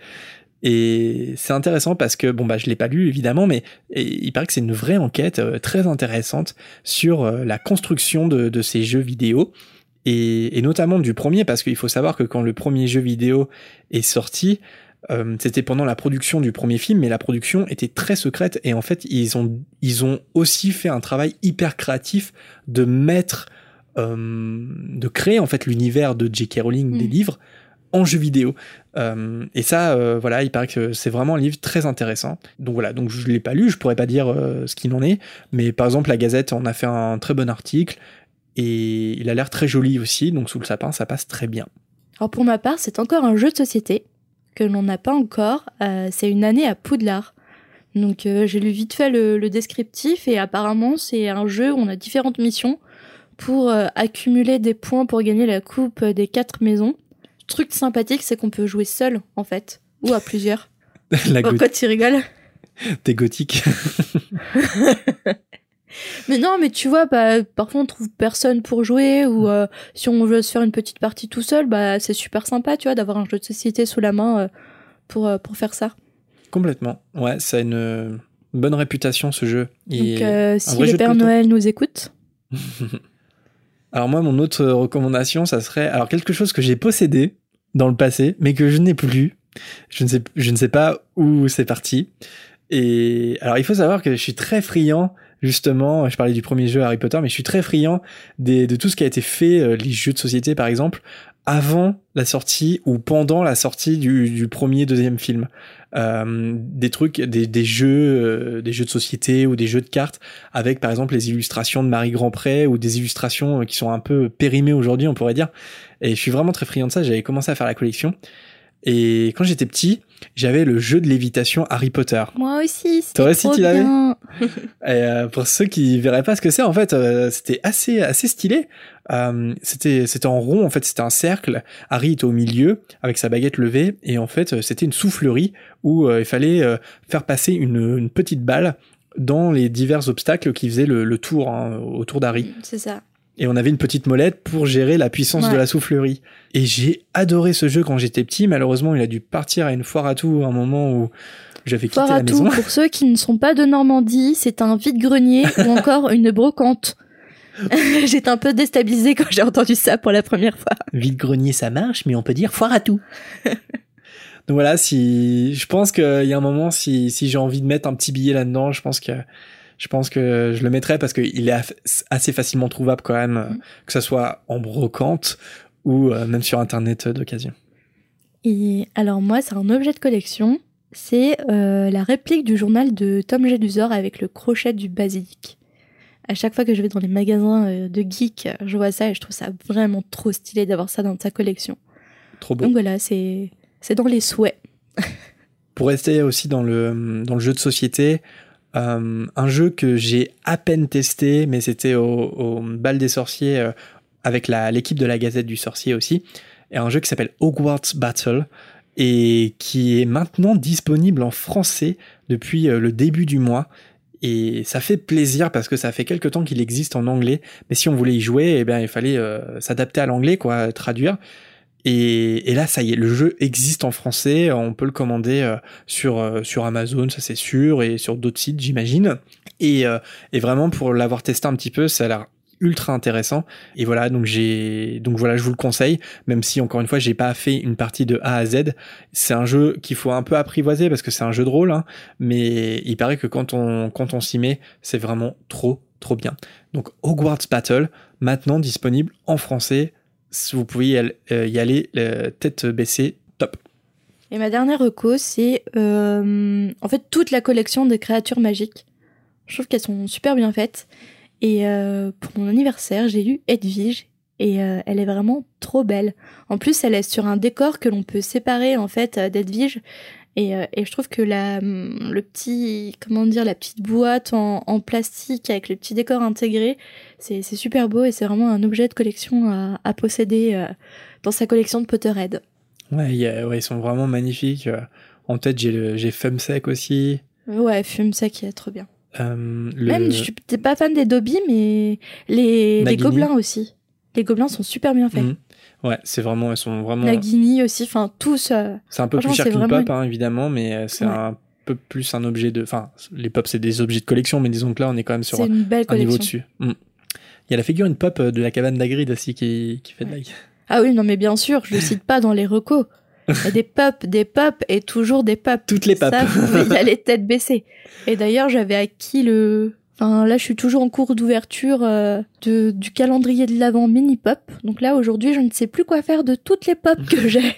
Et c'est intéressant parce que, bon, bah, je l'ai pas lu évidemment, mais il paraît que c'est une vraie enquête euh, très intéressante sur euh, la construction de, ces jeux vidéo. Et, notamment du premier, parce qu'il faut savoir que quand le premier jeu vidéo est sorti, euh, c'était pendant la production du premier film, mais la production était très secrète et en fait ils ont ils ont aussi fait un travail hyper créatif de mettre de créer en fait l'univers de J.K. Rowling des mm. livres en jeu vidéo. Euh, et ça, euh, voilà, il paraît que c'est vraiment un livre très intéressant. Donc voilà, donc je l'ai pas lu, je pourrais pas dire euh, ce qu'il en est, mais par exemple la Gazette en a fait un très bon article et il a l'air très joli aussi, donc sous le sapin ça passe très bien. Alors pour ma part, c'est encore un jeu de société que l'on n'a pas encore. c'est une année à Poudlard. Donc j'ai lu vite fait le, le descriptif et apparemment c'est un jeu où on a différentes missions pour accumuler des points pour gagner la coupe des quatre maisons truc sympathique, c'est qu'on peut jouer seul, en fait, ou à plusieurs. La Pourquoi tu rigoles? T'es gothique. mais non, mais tu vois, bah, parfois on trouve personne pour jouer, ou euh, si on veut se faire une petite partie tout seul, bah, c'est super sympa, tu vois, d'avoir un jeu de société sous la main euh, pour, euh, pour faire ça. Complètement. Ouais, ça a une bonne réputation, ce jeu. Donc, si le Père Noël nous écoute. Alors moi, mon autre recommandation, ça serait alors quelque chose que j'ai possédé dans le passé, mais que je n'ai plus. Je ne sais, je ne sais pas où c'est parti. Et alors, il faut savoir que je suis très friand, justement. Je parlais du premier jeu Harry Potter, mais je suis très friand de tout ce qui a été fait, euh, les jeux de société, par exemple, avant la sortie ou pendant la sortie du, premier, deuxième film. Euh, des trucs, des, jeux, euh, des jeux de société ou des jeux de cartes avec par exemple les illustrations de Marie Grandpré ou des illustrations qui sont un peu périmées aujourd'hui, on pourrait dire. Et je suis vraiment très friand de ça. J'avais commencé à faire la collection. Et quand j'étais petit, j'avais le jeu de lévitation Harry Potter. Moi aussi. Toi aussi, tu l'avais. euh, pour ceux qui verraient pas ce que c'est, en fait, euh, c'était assez assez stylé. Euh, c'était c'était en rond, en fait, c'était un cercle. Harry était au milieu avec sa baguette levée, et en fait, c'était une soufflerie où il fallait faire passer une, une, petite balle dans les divers obstacles qui faisaient le, le tour hein, autour d'Harry. C'est ça et on avait une petite molette pour gérer la puissance de la soufflerie. Et j'ai adoré ce jeu quand j'étais petit. Malheureusement, il a dû partir à une foire à tout à un moment où j'avais quitté la maison. pour ceux qui ne sont pas de Normandie, c'est un vide-grenier ou encore une brocante. J'étais un peu déstabilisée quand j'ai entendu ça pour la première fois. Vide-grenier, ça marche, mais on peut dire foire à tout. Donc voilà, si je pense qu'il y a un moment, si, si j'ai envie de mettre un petit billet là-dedans, je pense que je pense que je le mettrai parce qu'il est assez facilement trouvable quand même, mm. que ce soit en brocante ou euh, même sur internet d'occasion. Et alors moi, c'est un objet de collection. C'est euh, la réplique du journal de Tom Jedusor avec le crochet du basilic. À chaque fois que je vais dans les magasins euh, de geek, je vois ça et je trouve ça vraiment trop stylé d'avoir ça dans sa collection. Trop beau. Donc voilà, c'est c'est dans les souhaits. Pour rester aussi dans le dans le jeu de société, euh, un jeu que j'ai à peine testé, mais c'était au, bal des sorciers euh, avec l'équipe de la Gazette du Sorcier aussi, et un jeu qui s'appelle Hogwarts Battle et qui est maintenant disponible en français depuis euh, le début du mois. Et ça fait plaisir parce que ça fait quelque temps qu'il existe en anglais, mais si on voulait y jouer, eh bien il fallait s'adapter à l'anglais, quoi, traduire. Et, là, ça y est, le jeu existe en français. On peut le commander euh, sur euh, sur Amazon, ça c'est sûr, et sur d'autres sites, j'imagine. Et, euh, et vraiment pour l'avoir testé un petit peu, ça a l'air ultra intéressant et voilà donc j'ai donc voilà je vous le conseille même si encore une fois j'ai pas fait une partie de A à Z c'est un jeu qu'il faut un peu apprivoiser parce que c'est un jeu de rôle hein, mais il paraît que quand on quand on s'y met c'est vraiment trop trop bien donc Hogwarts Battle maintenant disponible en français vous pouvez y aller, euh, tête baissée, top. Et ma dernière reco, c'est euh, en fait toute la collection de créatures magiques. Je trouve qu'elles sont super bien faites. Et euh, pour mon anniversaire, j'ai lu Edwige et elle est vraiment trop belle. En plus, elle est sur un décor que l'on peut séparer en fait d'Edwige. Et, et, je trouve que la, le petit, comment dire, la petite boîte en, en plastique avec le petit décor intégré, c'est super beau et c'est vraiment un objet de collection à, à posséder euh, dans sa collection de Potterhead. Ouais, ouais, ils sont vraiment magnifiques. Euh, en tête, j'ai j'ai Fumsec aussi. Ouais, Fumsec, il est trop bien. Euh, Même, je suis pas fan des Dobby, mais les, les gobelins aussi. Les gobelins sont super bien faits. Mhm. Ouais, c'est vraiment, elles sont vraiment. Nagini aussi, enfin tous. c'est un peu plus cher qu'une pop, hein, évidemment, mais c'est un peu plus un objet de. Enfin, les pop c'est des objets de collection, mais disons que là on est quand même sur un, niveau dessus. Mm. Il y a la figurine pop euh, de la cabane d'Agrid aussi qui, qui fait de la... Ah oui, non mais bien sûr, je le cite pas dans les recos. Y a des pop, des pop et toujours des pop. Toutes les pop. Ça, il y a les têtes baissées. Et d'ailleurs, j'avais acquis le... Enfin, là, je suis toujours en cours d'ouverture euh, du calendrier de l'avant mini pop. Donc là, aujourd'hui, je ne sais plus quoi faire de toutes les pop que j'ai.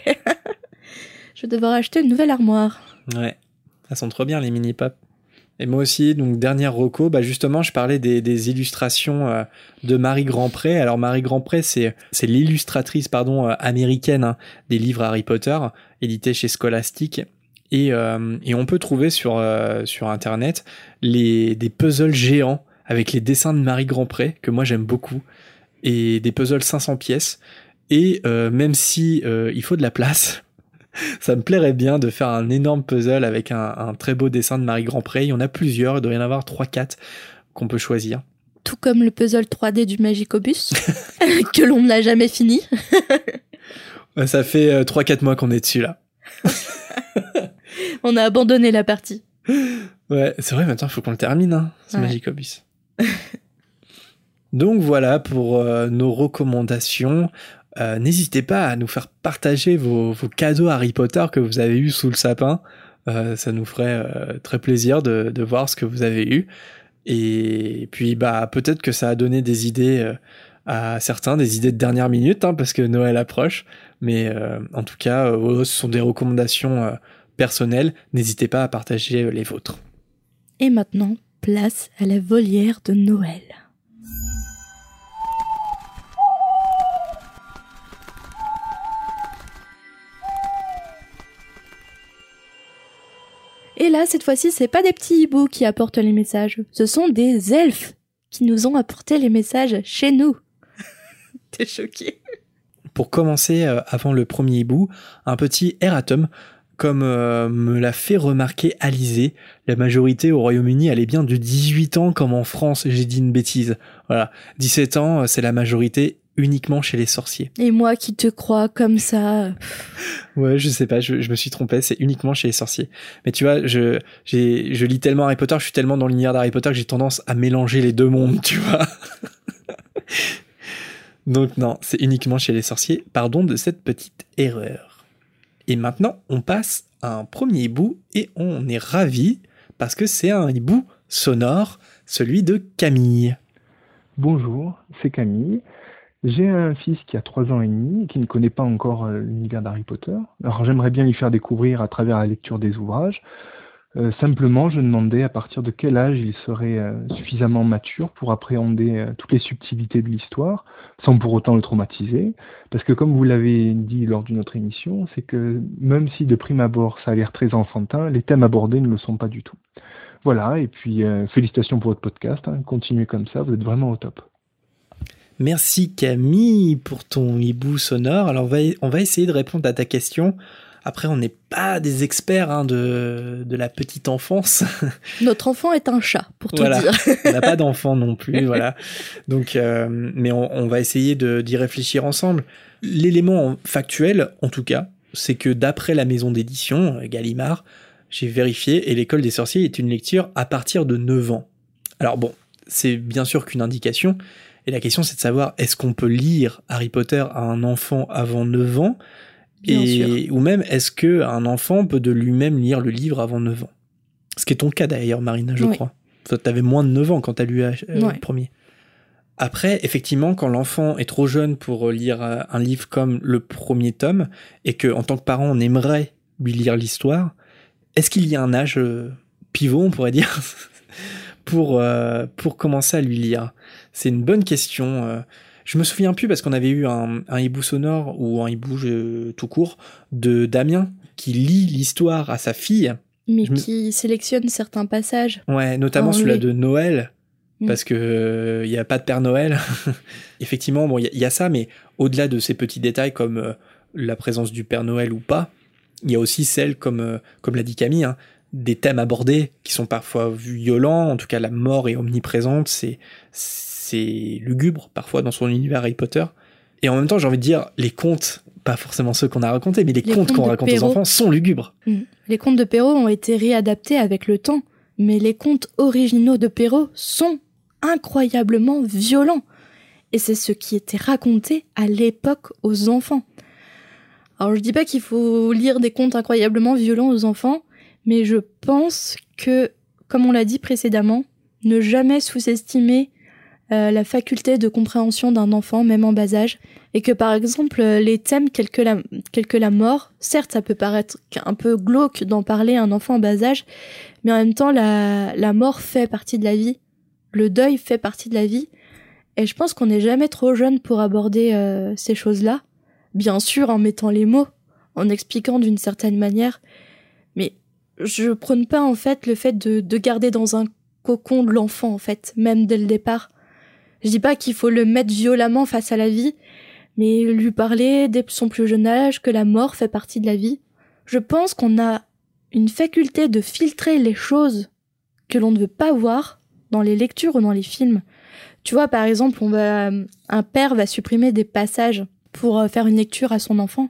je vais devoir acheter une nouvelle armoire. Ouais, elles sont trop bien les mini pop. Et moi aussi, donc dernière reco, bah justement, je parlais des, des illustrations euh, de Marie Grandpré. Alors Marie Grandpré, c'est c'est l'illustratrice pardon euh, américaine hein, des livres Harry Potter, édités chez Scholastic. Et, euh, et on peut trouver sur sur internet les des puzzles géants avec les dessins de Marie Grandpré que moi j'aime beaucoup et des puzzles 500 pièces. Et même si il faut de la place, ça me plairait bien de faire un énorme puzzle avec un, très beau dessin de Marie Grandpré. Il y en a plusieurs, il doit y en avoir 3-4 qu'on peut choisir. Tout comme le puzzle 3D du Magicobus, que l'on n'a jamais fini. ça fait 3-4 euh, mois qu'on est dessus là. On a abandonné la partie. Ouais, c'est vrai, maintenant il faut qu'on le termine, hein, ce Magicobus. Donc voilà pour euh, nos recommandations. Euh, n'hésitez pas à nous faire partager vos, cadeaux Harry Potter que vous avez eu sous le sapin. Euh, ça nous ferait très plaisir de, voir ce que vous avez eu. Et puis bah peut-être que ça a donné des idées à certains, des idées de dernière minute, hein, parce que Noël approche. Mais en tout cas, ce sont des recommandations personnelles. N'hésitez pas à partager les vôtres. Et maintenant, place à la volière de Noël. Et là, cette fois-ci, c'est pas des petits hiboux qui apportent les messages, ce sont des elfes qui nous ont apporté les messages chez nous. T'es choqué Pour commencer, euh, avant le premier hibou, un petit erratum. Comme euh, me l'a fait remarquer Alizé, la majorité au Royaume-Uni, elle est bien de 18 ans comme en France, j'ai dit une bêtise. Voilà, 17 ans, euh, c'est la majorité uniquement chez les sorciers. Et moi qui te crois comme ça. ouais, je sais pas, je, me suis trompé, c'est uniquement chez les sorciers. Mais tu vois, je, j'ai, je lis tellement Harry Potter, je suis tellement dans l'univers d'Harry Potter que j'ai tendance à mélanger les deux mondes, tu vois. Donc non, c'est uniquement chez les sorciers. Pardon de cette petite erreur. Et maintenant, on passe à un premier hibou et on est ravi parce que c'est un hibou sonore, celui de Camille. Bonjour, c'est Camille. J'ai un fils qui a 3 ans et demi qui ne connaît pas encore euh, l'univers d'Harry Potter. Alors j'aimerais bien lui faire découvrir à travers la lecture des ouvrages. Euh, simplement, je demandais à partir de quel âge il serait euh, suffisamment mature pour appréhender toutes les subtilités de l'histoire, sans pour autant le traumatiser. Parce que comme vous l'avez dit lors d'une autre émission, c'est que même si de prime abord ça a l'air très enfantin, les thèmes abordés ne le sont pas du tout. Voilà, et puis félicitations pour votre podcast, hein. continuez comme ça, vous êtes vraiment au top. Merci Camille pour ton hibou sonore. Alors on va, on va essayer de répondre à ta question. Après, on n'est pas des experts hein, de, de la petite enfance. Notre enfant est un chat, pour tout voilà. dire. on n'a pas d'enfant non plus, voilà. Donc, euh, mais on, on, va essayer d'y réfléchir ensemble. L'élément factuel, en tout cas, c'est que d'après la maison d'édition Gallimard, j'ai vérifié et l'école des sorciers est une lecture à partir de 9 ans. Alors bon, c'est bien sûr qu'une indication, et la question, c'est de savoir est-ce qu'on peut lire Harry Potter à un enfant avant 9 ans? Bien et, sûr. Ou même, est-ce qu'un enfant peut de lui-même lire le livre avant 9 ans? Ce qui est ton cas d'ailleurs, Marina, je Oui. crois. Tu avais moins de 9 ans quand tu as lu euh, Ouais. le premier. Après, effectivement, quand l'enfant est trop jeune pour lire euh, un livre comme le premier tome, et que en tant que parent, on aimerait lui lire l'histoire, est-ce qu'il y a un âge euh, pivot, on pourrait dire, pour, euh, pour commencer à lui lire? C'est une bonne question. Euh. Je me souviens plus parce qu'on avait eu un, un hibou sonore ou un hibou euh, tout court de Damien qui lit l'histoire à sa fille. Mais Je me- qui sélectionne certains passages. Ouais, notamment En celui-là lui. de Noël, Mm. parce que il y a pas de Père Noël. Effectivement, bon, il y, a- il y a ça, mais au-delà de ces petits détails comme euh, la présence du Père Noël ou pas, il y a aussi celle, comme euh, comme l'a dit Camille, hein, des thèmes abordés qui sont parfois violents. En tout cas, la mort est omniprésente. C'est c'est lugubre parfois dans son univers Harry Potter. Et en même temps, j'ai envie de dire, les contes, pas forcément ceux qu'on a racontés, mais les, Les contes qu'on raconte aux enfants sont lugubres. Mm. Les contes de Perrault ont été réadaptés avec le temps, mais les contes originaux de Perrault sont incroyablement violents. Et c'est ce qui était raconté à l'époque aux enfants. Alors je dis pas qu'il faut lire des contes incroyablement violents aux enfants, mais je pense que, comme on l'a dit précédemment, ne jamais sous-estimer euh, la faculté de compréhension d'un enfant, même en bas âge, et que par exemple euh, les thèmes tels que la, tels la mort, certes ça peut paraître un peu glauque d'en parler à un enfant en bas âge, mais en même temps la, la mort fait partie de la vie, le deuil fait partie de la vie, et je pense qu'on n'est jamais trop jeune pour aborder euh, ces choses-là, bien sûr en mettant les mots, en expliquant d'une certaine manière, mais je prône pas en fait le fait de, de garder dans un cocon l'enfant en fait, même dès le départ. Je dis pas qu'il faut le mettre violemment face à la vie, mais lui parler dès son plus jeune âge que la mort fait partie de la vie. Je pense qu'on a une faculté de filtrer les choses que l'on ne veut pas voir dans les lectures ou dans les films. Tu vois, par exemple, on va, un père va supprimer des passages pour euh, faire une lecture à son enfant.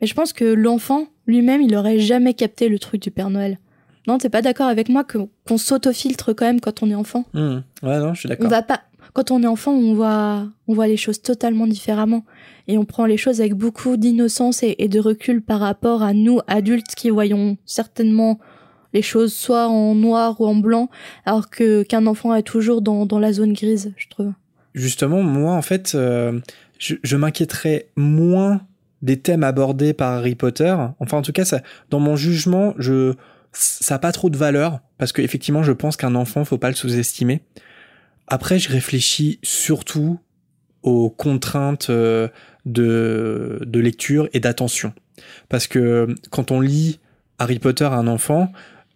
Mais je pense que l'enfant, lui-même, il aurait jamais capté le truc du Père Noël. Non, t'es pas d'accord avec moi qu'on s'autofiltre quand même quand on est enfant? Hmm. Ouais, non, je suis on d'accord. va pas quand on est enfant on voit on voit les choses totalement différemment et on prend les choses avec beaucoup d'innocence et, de recul par rapport à nous adultes qui voyons certainement les choses soit en noir ou en blanc alors que qu'un enfant est toujours dans, dans la zone grise je trouve Justement, moi, en fait, euh, je, je m'inquiéterais moins des thèmes abordés par Harry Potter. Enfin, en tout cas, ça, dans mon jugement, je, ça n'a pas trop de valeur parce que effectivement, je pense qu'un enfant, faut pas le sous-estimer. Après, je réfléchis surtout aux contraintes euh, de, de lecture et d'attention. Parce que quand on lit Harry Potter à un enfant,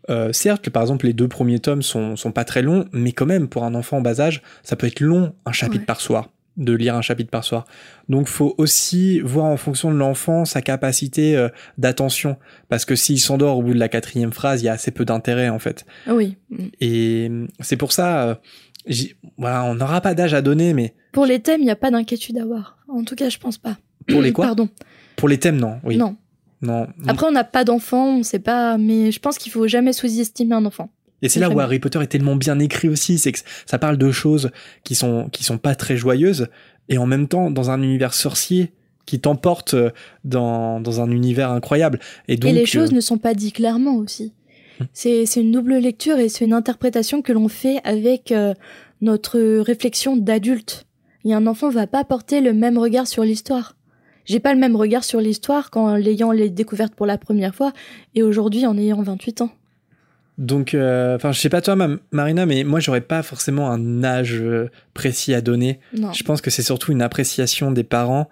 euh, certes, par exemple les deux premiers tomes sont, sont pas très longs, mais quand même pour un enfant en bas âge, ça peut être long un chapitre Ouais. par soir, de lire un chapitre par soir. Donc faut aussi voir en fonction de l'enfant sa capacité euh, d'attention, parce que s'il s'endort au bout de la quatrième phrase, il y a assez peu d'intérêt en fait. Oui Et euh, c'est pour ça, euh, voilà, on n'aura pas d'âge à donner, mais pour les thèmes il y a pas d'inquiétude à avoir en tout cas je pense pas pour les quoi pardon Pour les thèmes, non. Oui. non Non. après on n'a pas d'enfant on sait pas mais je pense qu'il faut jamais sous-estimer un enfant Et c'est là où. Harry Potter est tellement bien écrit aussi, c'est que ça parle de choses qui sont qui sont pas très joyeuses et en même temps dans un univers sorcier qui t'emporte euh, dans, dans un univers incroyable. Et, donc, et les euh, choses ne sont pas dites clairement aussi. C'est une double lecture et c'est une interprétation que l'on fait avec euh, notre réflexion d'adulte. Et un enfant va pas porter le même regard sur l'histoire. J'ai pas le même regard sur l'histoire qu'en l'ayant les découverte pour la première fois et aujourd'hui en ayant 28 ans. Donc, euh, enfin, je sais pas toi, Ma- Marina, mais moi, j'aurais pas forcément un âge euh, précis à donner. Non. Je pense que c'est surtout une appréciation des parents,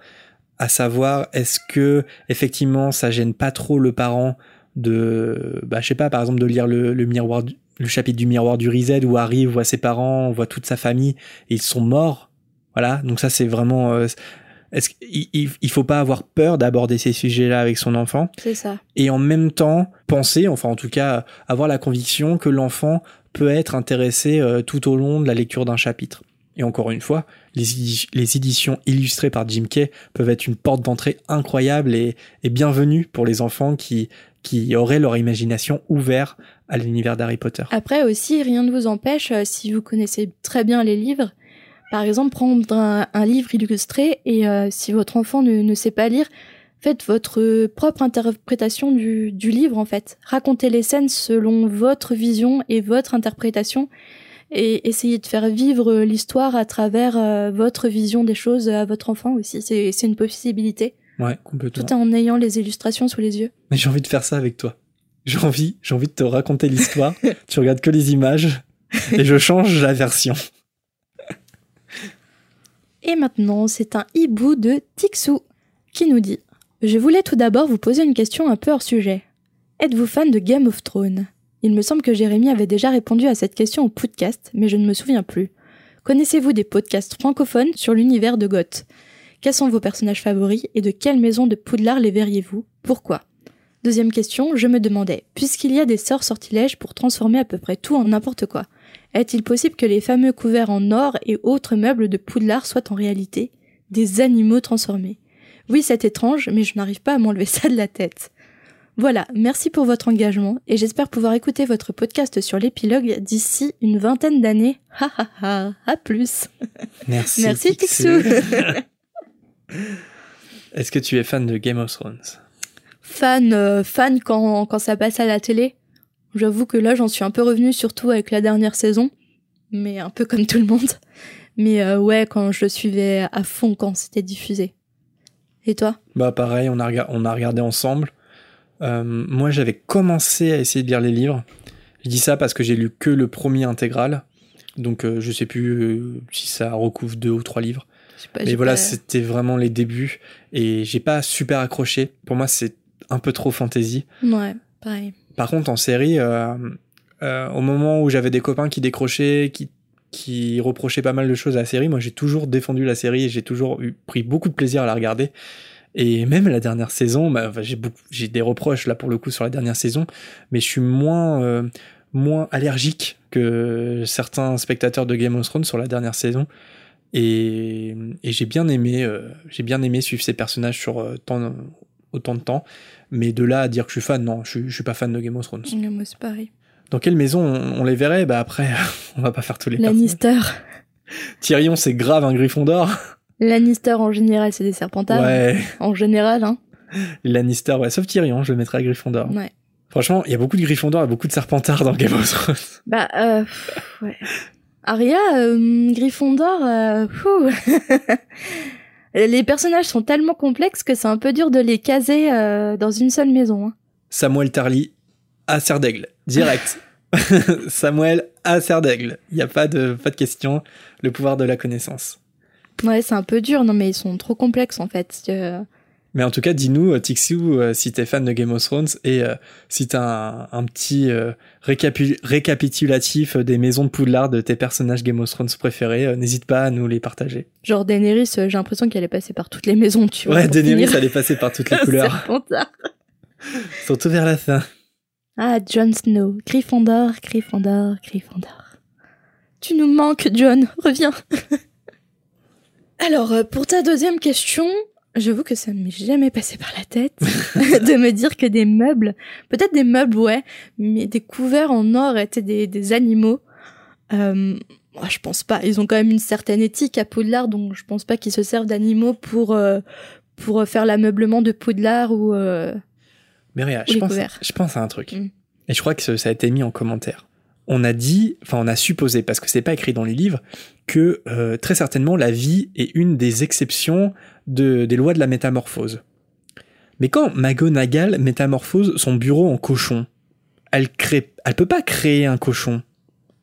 à savoir est-ce que effectivement ça gêne pas trop le parent de, bah, je sais pas, par exemple de lire le, le miroir, du- le chapitre du miroir du Reset où Harry voit ses parents, voit toute sa famille et ils sont morts. Voilà, donc ça c'est vraiment. euh, est-ce qu'il il, il faut pas avoir peur d'aborder ces sujets-là avec son enfant C'est ça. et en même temps penser, enfin en tout cas avoir la conviction que l'enfant peut être intéressé euh, tout au long de la lecture d'un chapitre. Et encore une fois, les, édi- les éditions illustrées par Jim Kay peuvent être une porte d'entrée incroyable et, bienvenue pour les enfants qui, qui auraient leur imagination ouverte à l'univers d'Harry Potter. Après aussi, rien ne vous empêche, euh, si vous connaissez très bien les livres, par exemple, prendre un, livre illustré et euh, si votre enfant ne, sait pas lire, faites votre propre interprétation du livre en fait. Racontez les scènes selon votre vision et votre interprétation et essayez de faire vivre l'histoire à travers euh, votre vision des choses à votre enfant aussi. C'est c'est une possibilité, Ouais, complètement. tout en ayant les illustrations sous les yeux. Mais j'ai envie de faire ça avec toi. J'ai envie, j'ai envie de te raconter l'histoire. tu regardes que les images et je change la version. Et maintenant, c'est un hibou de Tixou qui nous dit Je voulais tout d'abord vous poser une question un peu hors sujet. Êtes-vous fan de Game of Thrones? Il me semble que Jérémy avait déjà répondu à cette question au podcast, mais je ne me souviens plus. Connaissez-vous des podcasts francophones sur l'univers de Goth Quels sont vos personnages favoris et de quelle maison de Poudlard les verriez-vous? Pourquoi? Deuxième question, je me demandais, puisqu'il y a des sorts sortilèges pour transformer à peu près tout en n'importe quoi, est-il possible que les fameux couverts en or et autres meubles de Poudlard soient en réalité des animaux transformés? Oui, c'est étrange, mais je n'arrive pas à m'enlever ça de la tête. Voilà, merci pour votre engagement et j'espère pouvoir écouter votre podcast sur l'épilogue d'ici une vingtaine d'années. Ha ha ha, à plus. Merci. Merci Picsou. Est-ce que tu es fan de Game of Thrones? Fan, euh, fan quand, quand ça passe à la télé. J'avoue que là, j'en suis un peu revenue, surtout avec la dernière saison, mais un peu comme tout le monde. Mais euh, ouais, quand je suivais à fond quand c'était diffusé. Et toi? Bah pareil, on a, rega- on a regardé ensemble. Euh, moi, j'avais commencé à essayer de lire les livres. Je dis ça parce que j'ai lu que le premier intégral. Donc euh, je sais plus euh, si ça recouvre deux ou trois livres. Pas, Mais voilà, pas- c'était vraiment les débuts. Et j'ai pas super accroché. Pour moi, c'est un peu trop fantasy. Ouais, pareil. Par contre, en série, euh, au moment où j'avais des copains qui décrochaient, qui, qui reprochaient pas mal de choses à la série, moi j'ai toujours défendu la série et j'ai toujours eu, pris beaucoup de plaisir à la regarder. Et même la dernière saison, bah, j'ai beaucoup- j'ai des reproches là pour le coup sur la dernière saison, mais je suis moins, euh, moins allergique que certains spectateurs de Game of Thrones sur la dernière saison. Et, et j'ai bien aimé, euh, j'ai bien aimé suivre ces personnages sur euh, tant- autant de temps. Mais de là à dire que je suis fan, non, je suis, je suis pas fan de Game of Thrones. Ouais, Moi, c'est pareil. Dans quelle maison on, on les verrait? Bah après, on va pas faire tous les. Lannister. Tyrion, c'est grave un Gryffondor. Lannister en général, c'est des serpentards. Ouais, En général, hein. Lannister, ouais, sauf Tyrion, je le mettrais à Gryffondor. Ouais. Franchement, il y a beaucoup de Gryffondor et beaucoup de Serpentards dans Game of Thrones. Bah, euh, ouais. Arya, euh, Gryffondor, euh, les personnages sont tellement complexes que c'est un peu dur de les caser euh, dans une seule maison. hein. Samuel Tarly à Serre d'Aigle, direct. Samuel à Serre d'Aigle. Il n'y a pas de, pas de question. Le pouvoir de la connaissance. Ouais, c'est un peu dur, non mais ils sont trop complexes en fait. Euh, Mais en tout cas, dis-nous, euh, Tixiu, euh, si t'es fan de Game of Thrones et euh, si t'as un, un petit euh, récapi- récapitulatif des maisons de Poudlard de tes personnages Game of Thrones préférés, euh, n'hésite pas à nous les partager. genre Daenerys, j'ai l'impression qu'elle est passée par toutes les maisons, tu vois. Ouais, Daenerys, finir. elle est passée par toutes les couleurs, surtout vers la fin. Ah, Jon Snow, Gryffondor, Gryffondor, Gryffondor. Tu nous manques, John, reviens. Alors, euh, pour ta deuxième question, j'avoue que ça ne m'est jamais passé par la tête de me dire que des meubles, peut-être des meubles, ouais, mais des couverts en or étaient des, des animaux. Euh, moi, je pense pas. Ils ont quand même une certaine éthique à Poudlard, donc je pense pas qu'ils se servent d'animaux pour, euh, pour euh, faire l'ameublement de Poudlard ou. euh, Mais Réa, Ou je pense, couverts. je pense à un truc. Mm. Et je crois que ça a été mis en commentaire. On a dit, enfin on a supposé, parce que c'est pas écrit dans les livres, que euh, très certainement la vie est une des exceptions de, des lois de la métamorphose. Mais quand McGonagall métamorphose son bureau en cochon, elle crée, elle peut pas créer un cochon,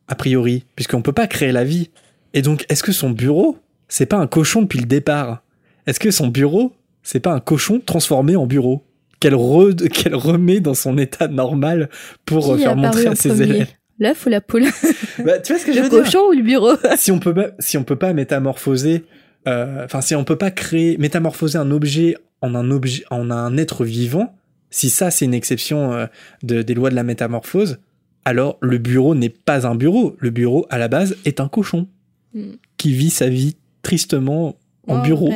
a priori, puisqu'on peut pas créer la vie. Et donc, est-ce que son bureau, c'est pas un cochon depuis le départ? Est-ce que son bureau, c'est pas un cochon transformé en bureau? Qu'elle re- qu'elle remet dans son état normal pour euh, qui faire montrer à ses élèves? L'œuf ou la poule Bah, Tu vois ce que je Le veux dire cochon ou le bureau si on peut pas, si on peut pas métamorphoser, euh, enfin si on peut pas créer, métamorphoser un objet en un objet, en un être vivant, si ça c'est une exception euh, de- des lois de la métamorphose, alors le bureau n'est pas un bureau. Le bureau à la base est un cochon Hmm. qui vit sa vie tristement en Oh, bureau.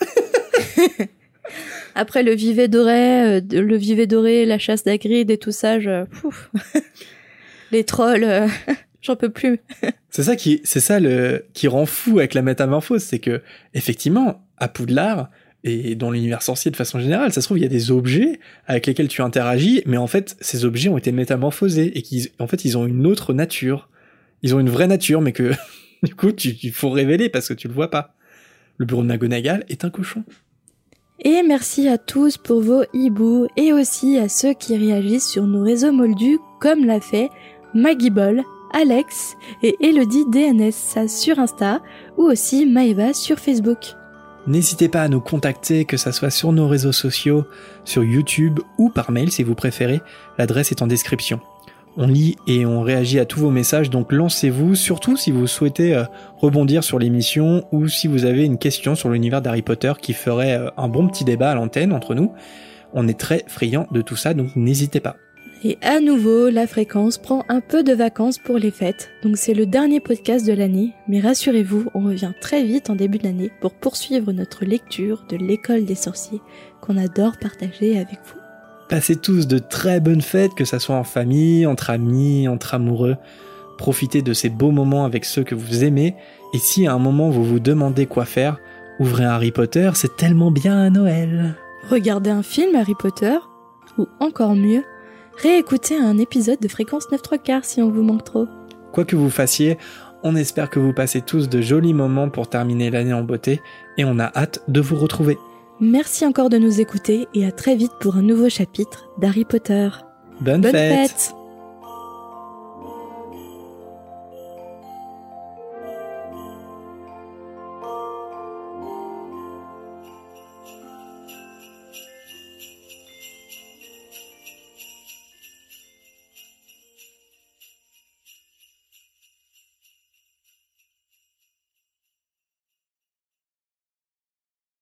Après le vivet doré, euh, le vivet doré, la chasse d'Agrid et tout ça, je... les trolls, euh, j'en peux plus. C'est ça qui, c'est ça le qui rend fou avec la métamorphose, c'est que effectivement à Poudlard et dans l'univers sorcier de façon générale, ça se trouve il y a des objets avec lesquels tu interagis, mais en fait ces objets ont été métamorphosés et qu'ils, en fait ils ont une autre nature, ils ont une vraie nature, mais que du coup tu, il faut révéler parce que tu le vois pas. Le bureau de McGonagall est un cochon. Et merci à tous pour vos hiboux et aussi à ceux qui réagissent sur nos réseaux moldus comme l'a fait Maggie Ball, Alex et Elodie DNS sur Insta ou aussi Maeva sur Facebook. N'hésitez pas à nous contacter, que ça soit sur nos réseaux sociaux, sur YouTube ou par mail si vous préférez. L'adresse est en description. On lit et on réagit à tous vos messages, donc lancez-vous, surtout si vous souhaitez euh, rebondir sur l'émission ou si vous avez une question sur l'univers d'Harry Potter qui ferait euh, un bon petit débat à l'antenne entre nous. On est très friands de tout ça, donc n'hésitez pas. Et à nouveau, la fréquence prend un peu de vacances pour les fêtes, donc c'est le dernier podcast de l'année, mais rassurez-vous, on revient très vite en début d'année pour poursuivre notre lecture de l'école des sorciers qu'on adore partager avec vous. Passez tous de très bonnes fêtes, que ça soit en famille, entre amis, entre amoureux. Profitez de ces beaux moments avec ceux que vous aimez. Et si à un moment vous vous demandez quoi faire, ouvrez un Harry Potter, c'est tellement bien à Noël. Regardez un film Harry Potter, ou encore mieux, réécoutez un épisode de Fréquence 9 3 quarts si on vous manque trop. Quoi que vous fassiez, on espère que vous passez tous de jolis moments pour terminer l'année en beauté et on a hâte de vous retrouver. Merci encore de nous écouter et à très vite pour un nouveau chapitre d'Harry Potter. Bonne, Bonne fête fête